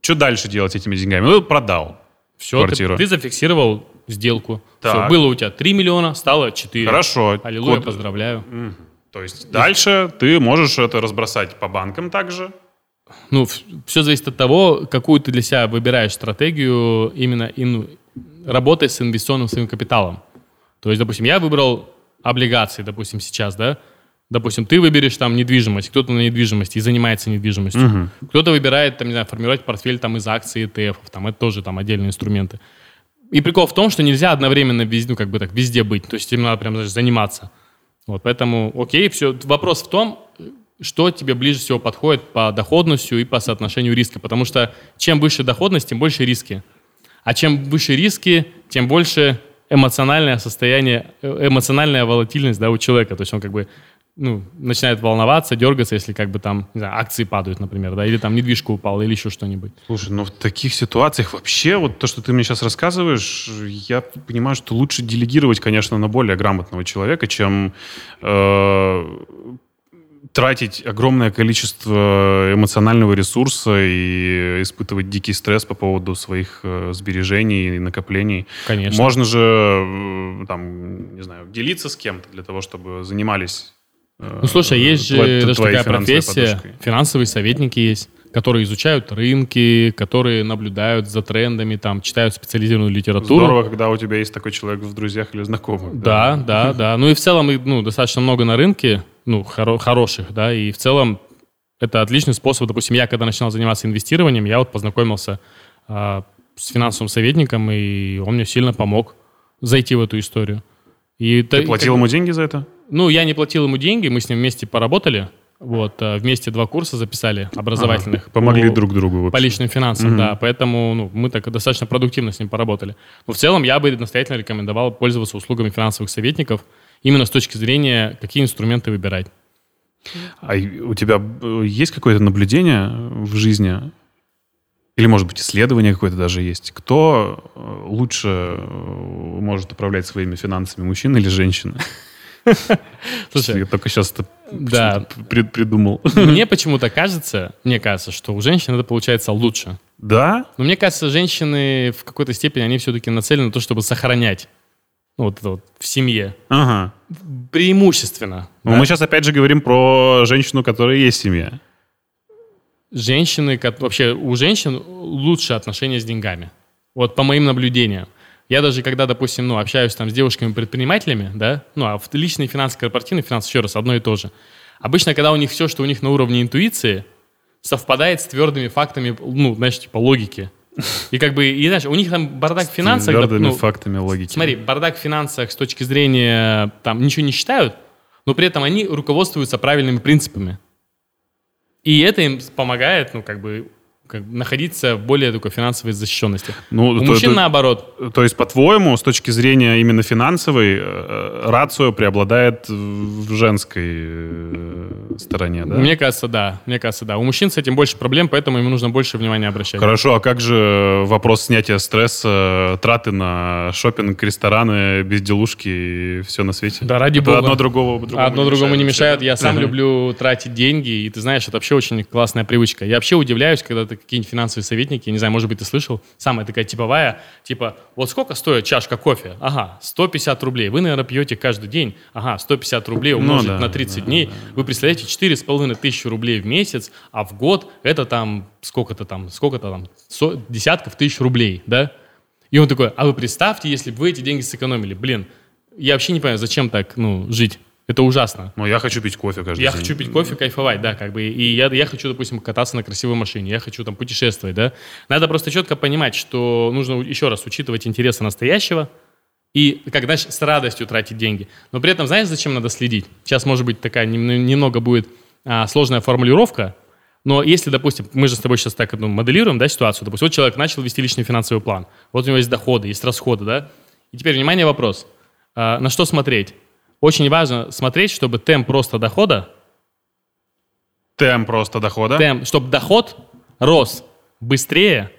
что дальше делать с этими деньгами? Ну, продал Все, квартиру. ты, зафиксировал сделку. Все, Так. было у тебя 3 миллиона, стало 4. Хорошо. Аллилуйя, Код- поздравляю. То есть дальше ты можешь это разбросать по банкам также. ну, все зависит от того, какую ты для себя выбираешь стратегию именно ин, работы с инвестиционным своим капиталом. То есть, допустим, я выбрал облигации, допустим, сейчас, да, Допустим, ты выберешь там недвижимость, кто-то на недвижимости и занимается недвижимостью. Угу. Кто-то выбирает, там, не знаю, формировать портфель там из акций, ETF, там, это тоже там отдельные инструменты. И прикол в том, что нельзя одновременно везде, ну, как бы так, везде быть. То есть им надо прям знаешь, заниматься. Вот, поэтому, окей, все. Вопрос в том, что тебе ближе всего подходит по доходности и по соотношению риска. Потому что чем выше доходность, тем больше риски. А чем выше риски, тем больше эмоциональное состояние, э, эмоциональная волатильность да, у человека. То есть он как бы ну, начинает волноваться, дергаться, если как бы там, не знаю, акции падают, например, да, или там недвижка упала, или еще что-нибудь. Слушай, ну в таких ситуациях вообще вот то, что ты мне сейчас рассказываешь, я понимаю, что лучше делегировать, конечно, на более грамотного человека, чем э, тратить огромное количество эмоционального ресурса и испытывать дикий стресс по поводу своих э, сбережений и накоплений. Конечно. Можно же, э, там, не знаю, делиться с кем-то для того, чтобы занимались ну, слушай, есть же даже такая профессия, подушкой. финансовые советники есть, которые изучают рынки, которые наблюдают за трендами, там, читают специализированную литературу. Здорово, когда у тебя есть такой человек в друзьях или знакомых. Да, да, да. да. Ну и в целом, ну, достаточно много на рынке, ну, хоро- хороших, да, и в целом это отличный способ. Допустим, я когда начинал заниматься инвестированием, я вот познакомился э, с финансовым советником, и он мне сильно помог зайти в эту историю. И Ты платил как... ему деньги за это? Ну, я не платил ему деньги, мы с ним вместе поработали. Вот, э, вместе два курса записали образовательных. Ага, помогли по, друг другу. Вообще. По личным финансам, угу. да. Поэтому ну, мы так достаточно продуктивно с ним поработали. Но в целом я бы настоятельно рекомендовал пользоваться услугами финансовых советников именно с точки зрения, какие инструменты выбирать. А у тебя э, есть какое-то наблюдение в жизни или, может быть, исследование какое-то даже есть. Кто э, лучше может управлять своими финансами, мужчина или женщина? Слушай, я только сейчас это да. придумал. Мне почему-то кажется, мне кажется, что у женщин это получается лучше. Да? Но мне кажется, женщины в какой-то степени, они все-таки нацелены на то, чтобы сохранять ну, вот это вот в семье. Ага. Преимущественно. Но да? мы сейчас опять же говорим про женщину, которая есть семья женщины, вообще у женщин лучше отношения с деньгами. Вот по моим наблюдениям. Я даже когда, допустим, ну, общаюсь там с девушками-предпринимателями, да, ну, а в личные финансы, корпоративные финансы, еще раз, одно и то же. Обычно, когда у них все, что у них на уровне интуиции, совпадает с твердыми фактами, ну, знаешь, типа логики. И как бы, и знаешь, у них там бардак в финансах... С твердыми ну, фактами логики. Смотри, бардак в финансах с точки зрения, там, ничего не считают, но при этом они руководствуются правильными принципами. И это им помогает, ну, как бы, как, находиться в более такой финансовой защищенности. Ну, У то, мужчин то, наоборот. То есть, по-твоему, с точки зрения именно финансовой, э, рацио преобладает в женской э, стороне, да? Мне кажется, да. Мне кажется, да. У мужчин с этим больше проблем, поэтому ему нужно больше внимания обращать. Хорошо, а как же вопрос снятия стресса, траты на шопинг, рестораны, безделушки и все на свете? Да, ради бога. Одно другого, другому Одно не другому не мешает. Я сам люблю тратить деньги, и ты знаешь, это вообще очень классная привычка. Я вообще удивляюсь, когда ты какие-нибудь финансовые советники, не знаю, может быть, ты слышал, самая такая типовая, типа, вот сколько стоит чашка кофе? Ага, 150 рублей. Вы, наверное, пьете каждый день. Ага, 150 рублей ну умножить ну, да, на 30 да, дней. Да, Вы представляете, 4,5 тысячи рублей в месяц, а в год это там сколько-то там, сколько-то там, со, десятков тысяч рублей, да? И он такой, а вы представьте, если бы вы эти деньги сэкономили. Блин, я вообще не понимаю, зачем так, ну, жить. Это ужасно. Но я хочу пить кофе каждый я день. Я хочу пить кофе, кайфовать, да, как бы. И я, я хочу, допустим, кататься на красивой машине, я хочу там путешествовать, да. Надо просто четко понимать, что нужно еще раз учитывать интересы настоящего и, как, знаешь, с радостью тратить деньги. Но при этом, знаешь, зачем надо следить? Сейчас, может быть, такая немного будет а, сложная формулировка, но если, допустим, мы же с тобой сейчас так ну, моделируем, да, ситуацию, допустим, вот человек начал вести личный финансовый план, вот у него есть доходы, есть расходы, да, и теперь, внимание, вопрос, а, на что смотреть? Очень важно смотреть, чтобы темп роста дохода... Темп роста дохода? Темп, чтобы доход рос быстрее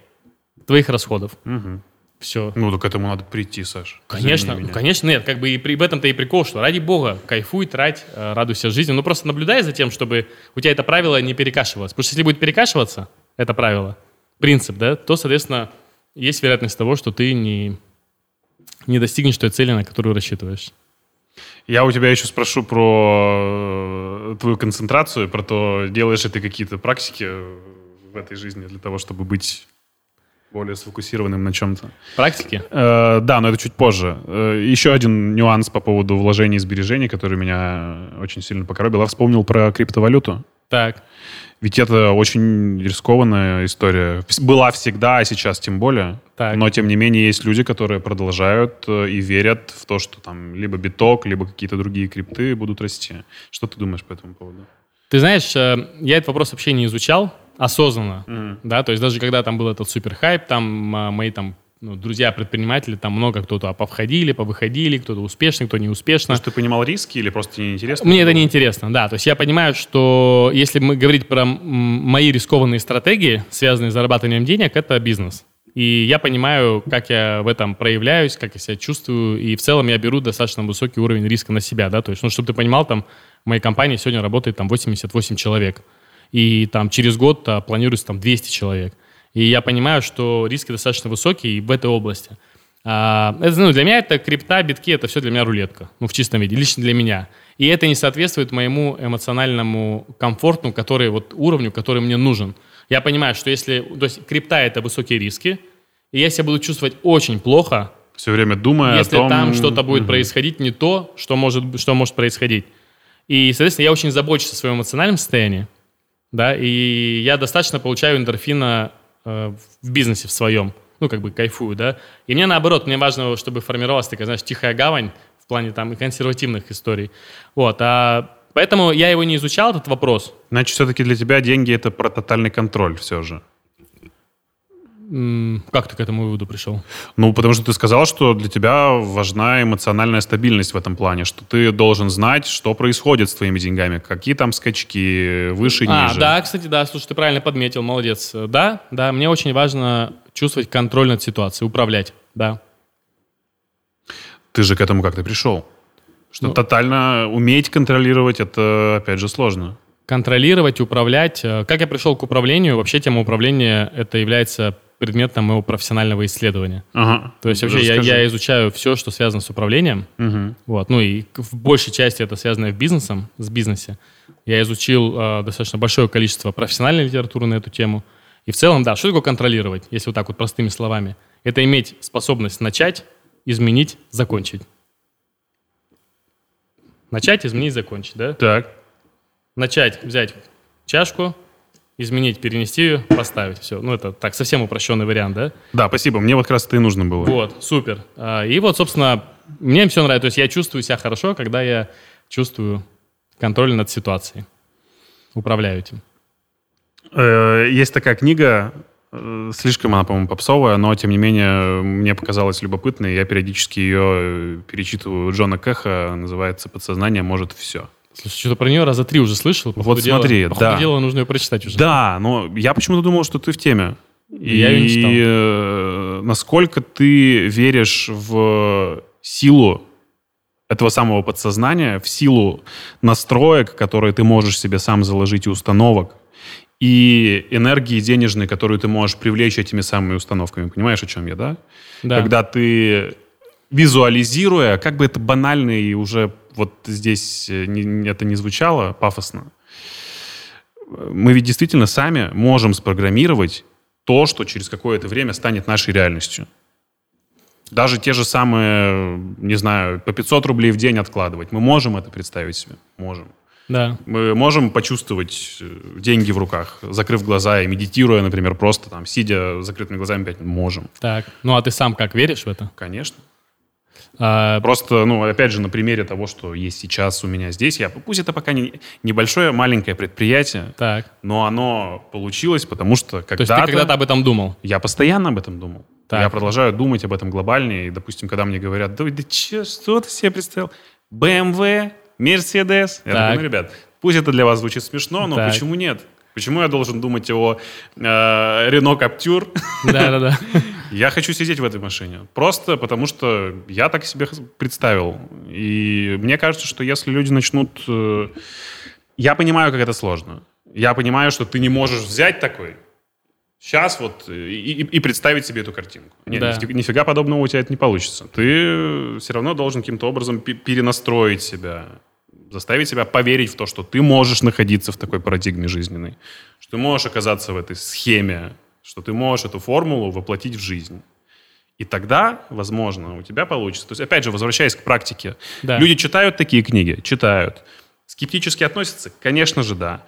твоих расходов. Угу. Все. Ну, так к этому надо прийти, Саш. Конечно, ну, конечно, нет. Как бы и при, в этом-то и прикол, что ради бога, кайфуй, трать, э, радуйся жизни. Ну, просто наблюдай за тем, чтобы у тебя это правило не перекашивалось. Потому что если будет перекашиваться, это правило, принцип, да, то, соответственно, есть вероятность того, что ты не, не достигнешь той цели, на которую рассчитываешь. Я у тебя еще спрошу про э, твою концентрацию, про то, делаешь ли ты какие-то практики в этой жизни для того, чтобы быть более сфокусированным на чем-то. Практики? Э, да, но это чуть позже. Э, еще один нюанс по поводу вложений и сбережений, который меня очень сильно покоробил. Я вспомнил про криптовалюту. Так. Ведь это очень рискованная история. Была всегда, а сейчас тем более. Так. Но, тем не менее, есть люди, которые продолжают э, и верят в то, что там либо биток, либо какие-то другие крипты будут расти. Что ты думаешь по этому поводу? Ты знаешь, э, я этот вопрос вообще не изучал осознанно, да, то есть даже когда там был этот супер хайп, там мои там ну, друзья-предприниматели, там много кто-то повходили, повыходили, кто-то успешный, кто не успешно. Может, ты понимал риски или просто неинтересно? Мне это не интересно, да. То есть я понимаю, что если мы говорить про мои рискованные стратегии, связанные с зарабатыванием денег, это бизнес. И я понимаю, как я в этом проявляюсь, как я себя чувствую, и в целом я беру достаточно высокий уровень риска на себя, да, то есть, ну, чтобы ты понимал, там, в моей компании сегодня работает там 88 человек, и там через год а, планируется там 200 человек. И я понимаю, что риски достаточно высокие и в этой области. А, это, ну, для меня это крипта, битки, это все для меня рулетка, ну, в чистом виде, лично для меня. И это не соответствует моему эмоциональному комфорту, который, вот уровню, который мне нужен. Я понимаю, что если, то есть крипта это высокие риски, и я себя буду чувствовать очень плохо, Все время думая если о том... там что-то будет Мгм. происходить не то, что может, что может происходить. И, соответственно, я очень забочусь о своем эмоциональном состоянии, да, и я достаточно получаю эндорфина в бизнесе в своем, ну, как бы кайфую, да. И мне наоборот, мне важно, чтобы формировалась такая, знаешь, тихая гавань в плане там и консервативных историй. Вот, а поэтому я его не изучал, этот вопрос. Значит, все-таки для тебя деньги — это про тотальный контроль все же. Как ты к этому выводу пришел? Ну, потому что ты сказал, что для тебя важна эмоциональная стабильность в этом плане, что ты должен знать, что происходит с твоими деньгами, какие там скачки, выше, А, ниже. да, кстати, да, слушай, ты правильно подметил, молодец. Да, да, мне очень важно чувствовать контроль над ситуацией, управлять, да. Ты же к этому как-то пришел. Что Ну. тотально уметь контролировать, это, опять же, сложно. Контролировать, управлять. Э, Как я пришел к управлению? Вообще тема управления это является предметом моего профессионального исследования. Ага. То есть вообще я, Расскажи. я изучаю все, что связано с управлением. Мгм. Вот, ну и в большей части это связано с бизнесом, с бизнесе. Я изучил э, достаточно большое количество профессиональной литературы на эту тему. И в целом, да, что такое контролировать, если вот так вот простыми словами? Это иметь способность начать, изменить, закончить. Начать, изменить, закончить, да? Так. Начать, взять чашку, изменить, перенести поставить. Все. Ну, это так, совсем упрощенный вариант, да? Да, спасибо. Мне вот как раз это и нужно было. Вот, супер. А, И вот, собственно, мне все нравится. То есть я чувствую себя хорошо, когда я чувствую контроль над ситуацией. Управляю этим. Э, Есть такая книга, э, слишком она, по-моему, попсовая, но, тем не менее, мне показалась любопытной. Я периодически ее э, перечитываю Джона Кэха. Называется «Подсознание может все». Слушай, что-то про нее раза три уже слышал. По Вот ходу дела- смотри, по ходу да. дела нужно ее прочитать уже. Да, но я почему-то думал, что ты в теме. И Я её не читал. э, насколько ты веришь в силу этого самого подсознания, в силу настроек, которые ты можешь себе сам заложить и установок, и энергии денежной, которую ты можешь привлечь этими самыми установками. Понимаешь, о чем я, да? Да. Когда ты визуализируя, как бы это банально и уже вот здесь э, не- это не звучало пафосно, мы ведь действительно сами можем спрограммировать то, что через какое-то время станет нашей реальностью. Даже те же самые, не знаю, по 500 рублей в день откладывать. Мы можем это представить себе? Можем. Да. Мы можем почувствовать э, деньги в руках, закрыв глаза и медитируя, например, просто там, сидя с закрытыми глазами 5 минут. Можем. Так. Ну, а ты сам как веришь в это? Конечно. А, Просто, ну, опять же, на примере того, что есть сейчас у меня здесь, я, пусть это пока не, небольшое, маленькое предприятие, так. но оно получилось, потому что То есть ты когда-то... когда-то об этом думал? Я постоянно об этом думал. Так. Я продолжаю думать об этом глобальнее. И, допустим, когда мне говорят, да, да че, что ты себе представил? BMW, Mercedes. Я Так. такой, ну, ребят, пусть это для вас звучит смешно, но Так. почему нет? Почему я должен думать о э, Renault Captur? Да-да-да. [laughs] Я хочу сидеть в этой машине. Просто потому, что я так себе представил. И мне кажется, что если люди начнут... э, Я понимаю, как это сложно. Я понимаю, что ты не можешь взять такой, сейчас вот, э, и, и- и представить себе эту картинку. Нет, Да. нифига, подобного у тебя это не получится. Ты все равно должен каким-то образом пе- перенастроить себя, заставить себя поверить в то, что ты можешь находиться в такой парадигме жизненной, что ты можешь оказаться в этой схеме, что ты можешь эту формулу воплотить в жизнь. И тогда, возможно, у тебя получится. То есть, опять же, возвращаясь к практике, Да. люди читают такие книги, читают. Скептически относятся? Конечно же, да.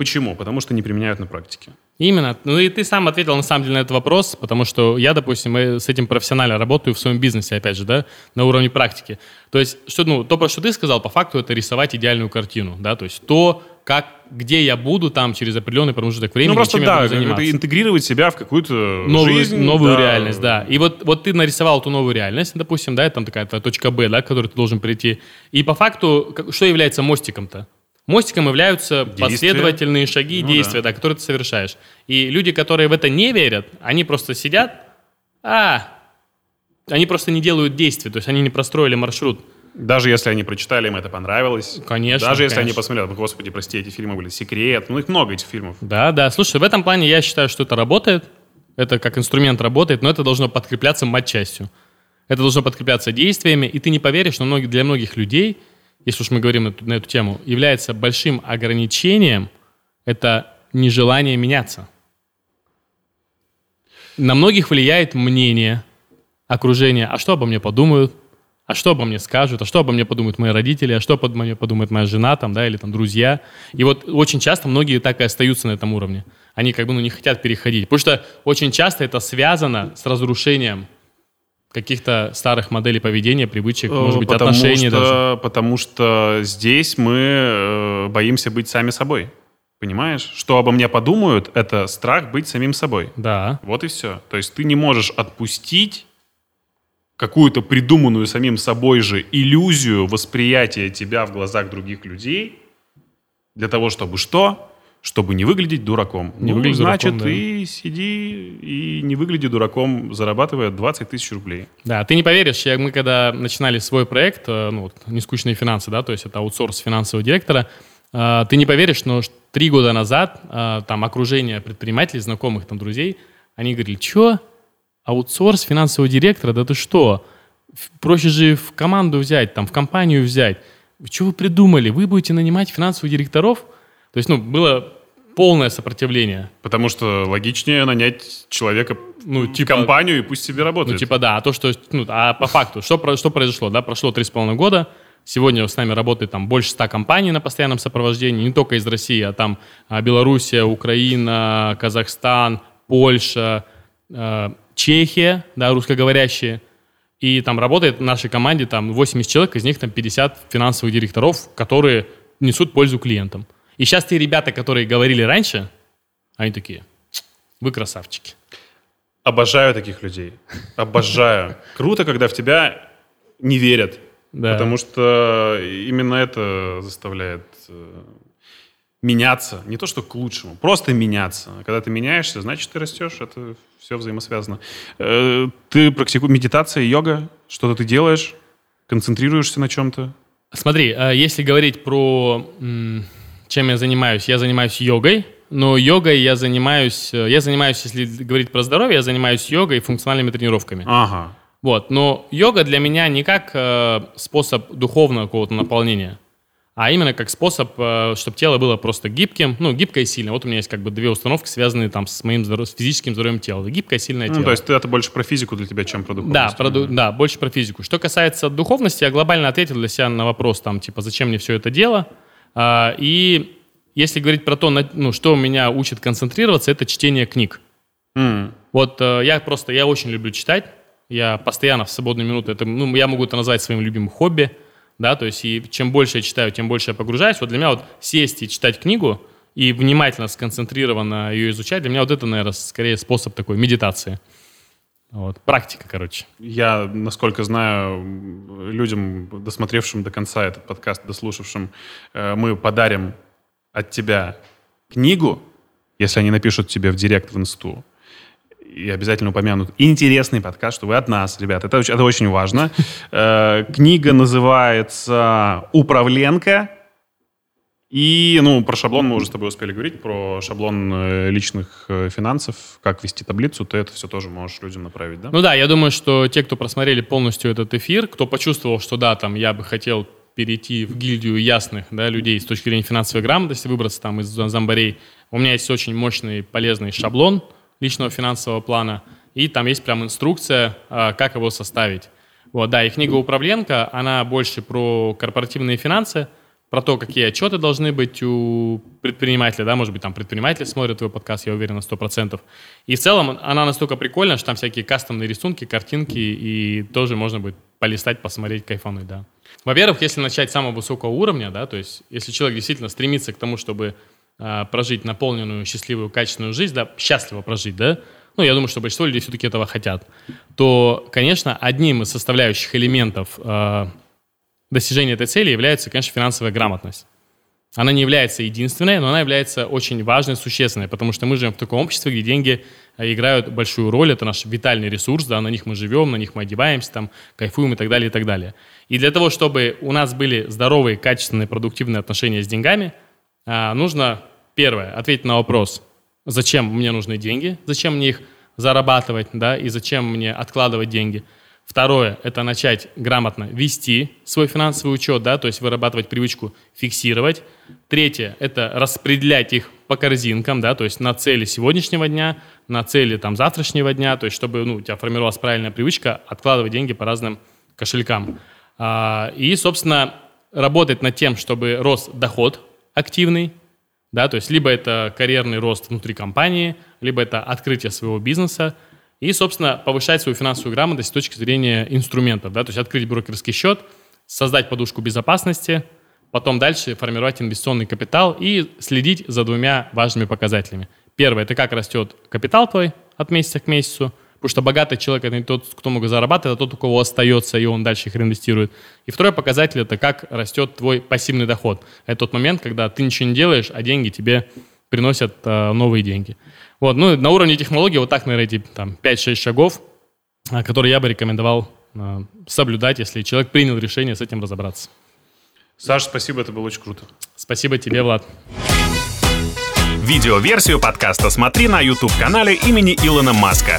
Почему? Потому что не применяют на практике. Именно. Ну и ты сам ответил на самом деле на этот вопрос, потому что я, допустим, э, с этим профессионально работаю в своем бизнесе, опять же, да, на уровне практики. То есть, что, ну, то, про что ты сказал, по факту это рисовать идеальную картину, да, то есть то, как, где я буду там через определенный промежуток времени, ну, просто чем да, я буду заниматься. это интегрировать себя в какую-то новую, жизнь. новую да. реальность, да. И вот, вот ты нарисовал эту новую реальность, допустим, да, это там такая точка Б, да, к которой ты должен прийти. И по факту, что является мостиком-то? Мостиком являются Действия. последовательные шаги, Ну действия, да. да. которые ты совершаешь. И люди, которые в это не верят, они просто сидят, а, они просто не делают действий, то есть они не простроили маршрут. Даже если они прочитали, им это понравилось. Конечно, Даже если они конечно. посмотрели, господи, прости, эти фильмы были «Секрет». Ну, их много, этих фильмов. Да, да. Слушай, в этом плане я считаю, что это работает. Это как инструмент работает, но это должно подкрепляться матчастью. Это должно подкрепляться действиями, и ты не поверишь, но для многих людей, если уж мы говорим на на эту тему, является большим ограничением это нежелание меняться. На многих влияет мнение окружения. А что обо мне подумают? А что обо мне скажут? А что обо мне подумают мои родители? А что обо мне подумает моя жена там, да, или там друзья? И вот очень часто многие так и остаются на этом уровне. Они как бы ну, не хотят переходить. Потому что очень часто это связано с разрушением каких-то старых моделей поведения, привычек, может быть, потому отношений что, даже. Потому что здесь мы э, боимся быть сами собой. Понимаешь? Что обо мне подумают, это страх быть самим собой. Да. Вот и все. То есть ты не можешь отпустить какую-то придуманную самим собой же иллюзию восприятия тебя в глазах других людей для того, чтобы что? Чтобы не выглядеть дураком. Не ну, выглядеть значит, дураком, да. ты сиди и не выгляди дураком, зарабатывая 20 тысяч рублей. Да, ты не поверишь, я, мы когда начинали свой проект, э, ну, вот, «Нескучные финансы», да, то есть это аутсорс финансового директора, э, ты не поверишь, но три года назад э, там окружение предпринимателей, знакомых, там, друзей, они говорили, что, аутсорс финансового директора, да ты что, проще же в команду взять, там, в компанию взять. Что вы придумали? Вы будете нанимать финансовых директоров? То есть, ну, было полное сопротивление. Потому что логичнее нанять человека Ну, типа- компанию и пусть себе работает. Ну, типа, да, а то, что, ну, а по факту, что, что произошло, да, прошло три с половиной года, сегодня с нами работает там больше ста компаний на постоянном сопровождении, не только из России, а там а, Белоруссия, Украина, Казахстан, Польша, э, Чехия, да, русскоговорящие, и там работает в нашей команде там 80 человек, из них там 50 финансовых директоров, которые несут пользу клиентам. И сейчас те ребята, которые говорили раньше, они такие, вы красавчики. Обожаю таких людей. Обожаю. Круто, когда в тебя не верят. Да. Потому что именно это заставляет э, меняться. Не то, что к лучшему, просто меняться. Когда ты меняешься, значит, ты растешь. Это все взаимосвязано. Э, Ты практикуешь медитация, йога? Что-то ты делаешь? Концентрируешься на чем-то? Смотри, э, если говорить про чем я занимаюсь, я занимаюсь йогой, но йогой я занимаюсь, э, я занимаюсь, если говорить про здоровье, я занимаюсь йогой и функциональными тренировками. Ага. Вот, но йога для меня не как э, способ духовного какого-то наполнения, а именно как способ, чтобы тело было просто гибким, ну, гибкое и сильное. Вот у меня есть как бы две установки, связанные там с моим здоров- с физическим здоровьем тела. Гибкое, сильное тело. Ну, то есть это больше про физику для тебя, чем про духовность. Да, про ду- да, больше про физику. Что касается духовности, я глобально ответил для себя на вопрос, там, типа, зачем мне все это дело. А, и если говорить про то, ну, что меня учит концентрироваться, это чтение книг. М. Вот э, я просто, я очень люблю читать. Я постоянно в свободные минуты, это, ну, я могу это назвать своим любимым хобби, да, то есть и чем больше я читаю, тем больше я погружаюсь. Вот для меня вот сесть и читать книгу и внимательно, сконцентрированно ее изучать, для меня вот это, наверное, скорее способ такой медитации. Вот, практика, короче. Я, насколько знаю, людям, досмотревшим до конца этот подкаст, дослушавшим, э, мы подарим от тебя книгу, если они напишут тебе в директ в инсту, и обязательно упомянут интересный подкаст, что вы от нас, ребят. Это, это очень важно. Э, Книга называется «Управленка». И, ну, про шаблон мы уже с тобой успели говорить, про шаблон э, личных э, финансов, как вести таблицу, ты это все тоже можешь людям направить, да? Ну да, я думаю, что те, кто просмотрели полностью этот эфир, кто почувствовал, что да, там я бы хотел перейти в гильдию ясных да, людей с точки зрения финансовой грамотности, выбраться там из зомбарей, у меня есть очень мощный, полезный шаблон личного финансового плана, и там есть прям инструкция, а, как его составить. Вот, да, и книга «Управленка», она больше про корпоративные финансы, про то, какие отчеты должны быть у предпринимателя, да, может быть, там предприниматель смотрит твой подкаст, я уверен, на 100%. И в целом она настолько прикольна, что там всякие кастомные рисунки, картинки, и тоже можно будет полистать, посмотреть, кайфануть, да. Во-первых, если начать с самого высокого уровня, да, то есть если человек действительно стремится к тому, чтобы э, прожить наполненную, счастливую, качественную жизнь, да, счастливо прожить, да, ну, я думаю, что большинство людей все-таки этого хотят, то, конечно, одним из составляющих элементов э, достижения этой цели является, конечно, финансовая грамотность. Она не является единственной, но она является очень важной, существенной, потому что мы живем в таком обществе, где деньги э, играют большую роль, это наш витальный ресурс, да, на них мы живем, на них мы одеваемся, там, кайфуем и так далее, и так далее. И для того, чтобы у нас были здоровые, качественные, продуктивные отношения с деньгами, а, нужно, первое, ответить на вопрос, зачем мне нужны деньги, зачем мне их зарабатывать, да, и зачем мне откладывать деньги – Второе – это начать грамотно вести свой финансовый учет, да, то есть вырабатывать привычку фиксировать. Третье – это распределять их по корзинкам, да, то есть на цели сегодняшнего дня, на цели там завтрашнего дня, то есть чтобы ну, у тебя формировалась правильная привычка откладывать деньги по разным кошелькам. А, и, собственно, работать над тем, чтобы рос доход активный, да, то есть либо это карьерный рост внутри компании, либо это открытие своего бизнеса – и, собственно, повышать свою финансовую грамотность с точки зрения инструментов. Да? То есть открыть брокерский счет, создать подушку безопасности, потом дальше формировать инвестиционный капитал и следить за двумя важными показателями. Первое – это как растет капитал твой от месяца к месяцу, потому что богатый человек – это не тот, кто много зарабатывает, а тот, у кого остается, и он дальше их инвестирует. И второй показатель – это как растет твой пассивный доход. Это тот момент, когда ты ничего не делаешь, а деньги тебе приносят э, новые деньги. Вот, ну, на уровне технологий вот так, наверное, эти там 5-6 шагов, а, которые я бы рекомендовал а, соблюдать, если человек принял решение с этим разобраться. Саша, спасибо, это было очень круто. Спасибо тебе, Влад. Видеоверсию подкаста смотри на YouTube-канале имени Илона Маска.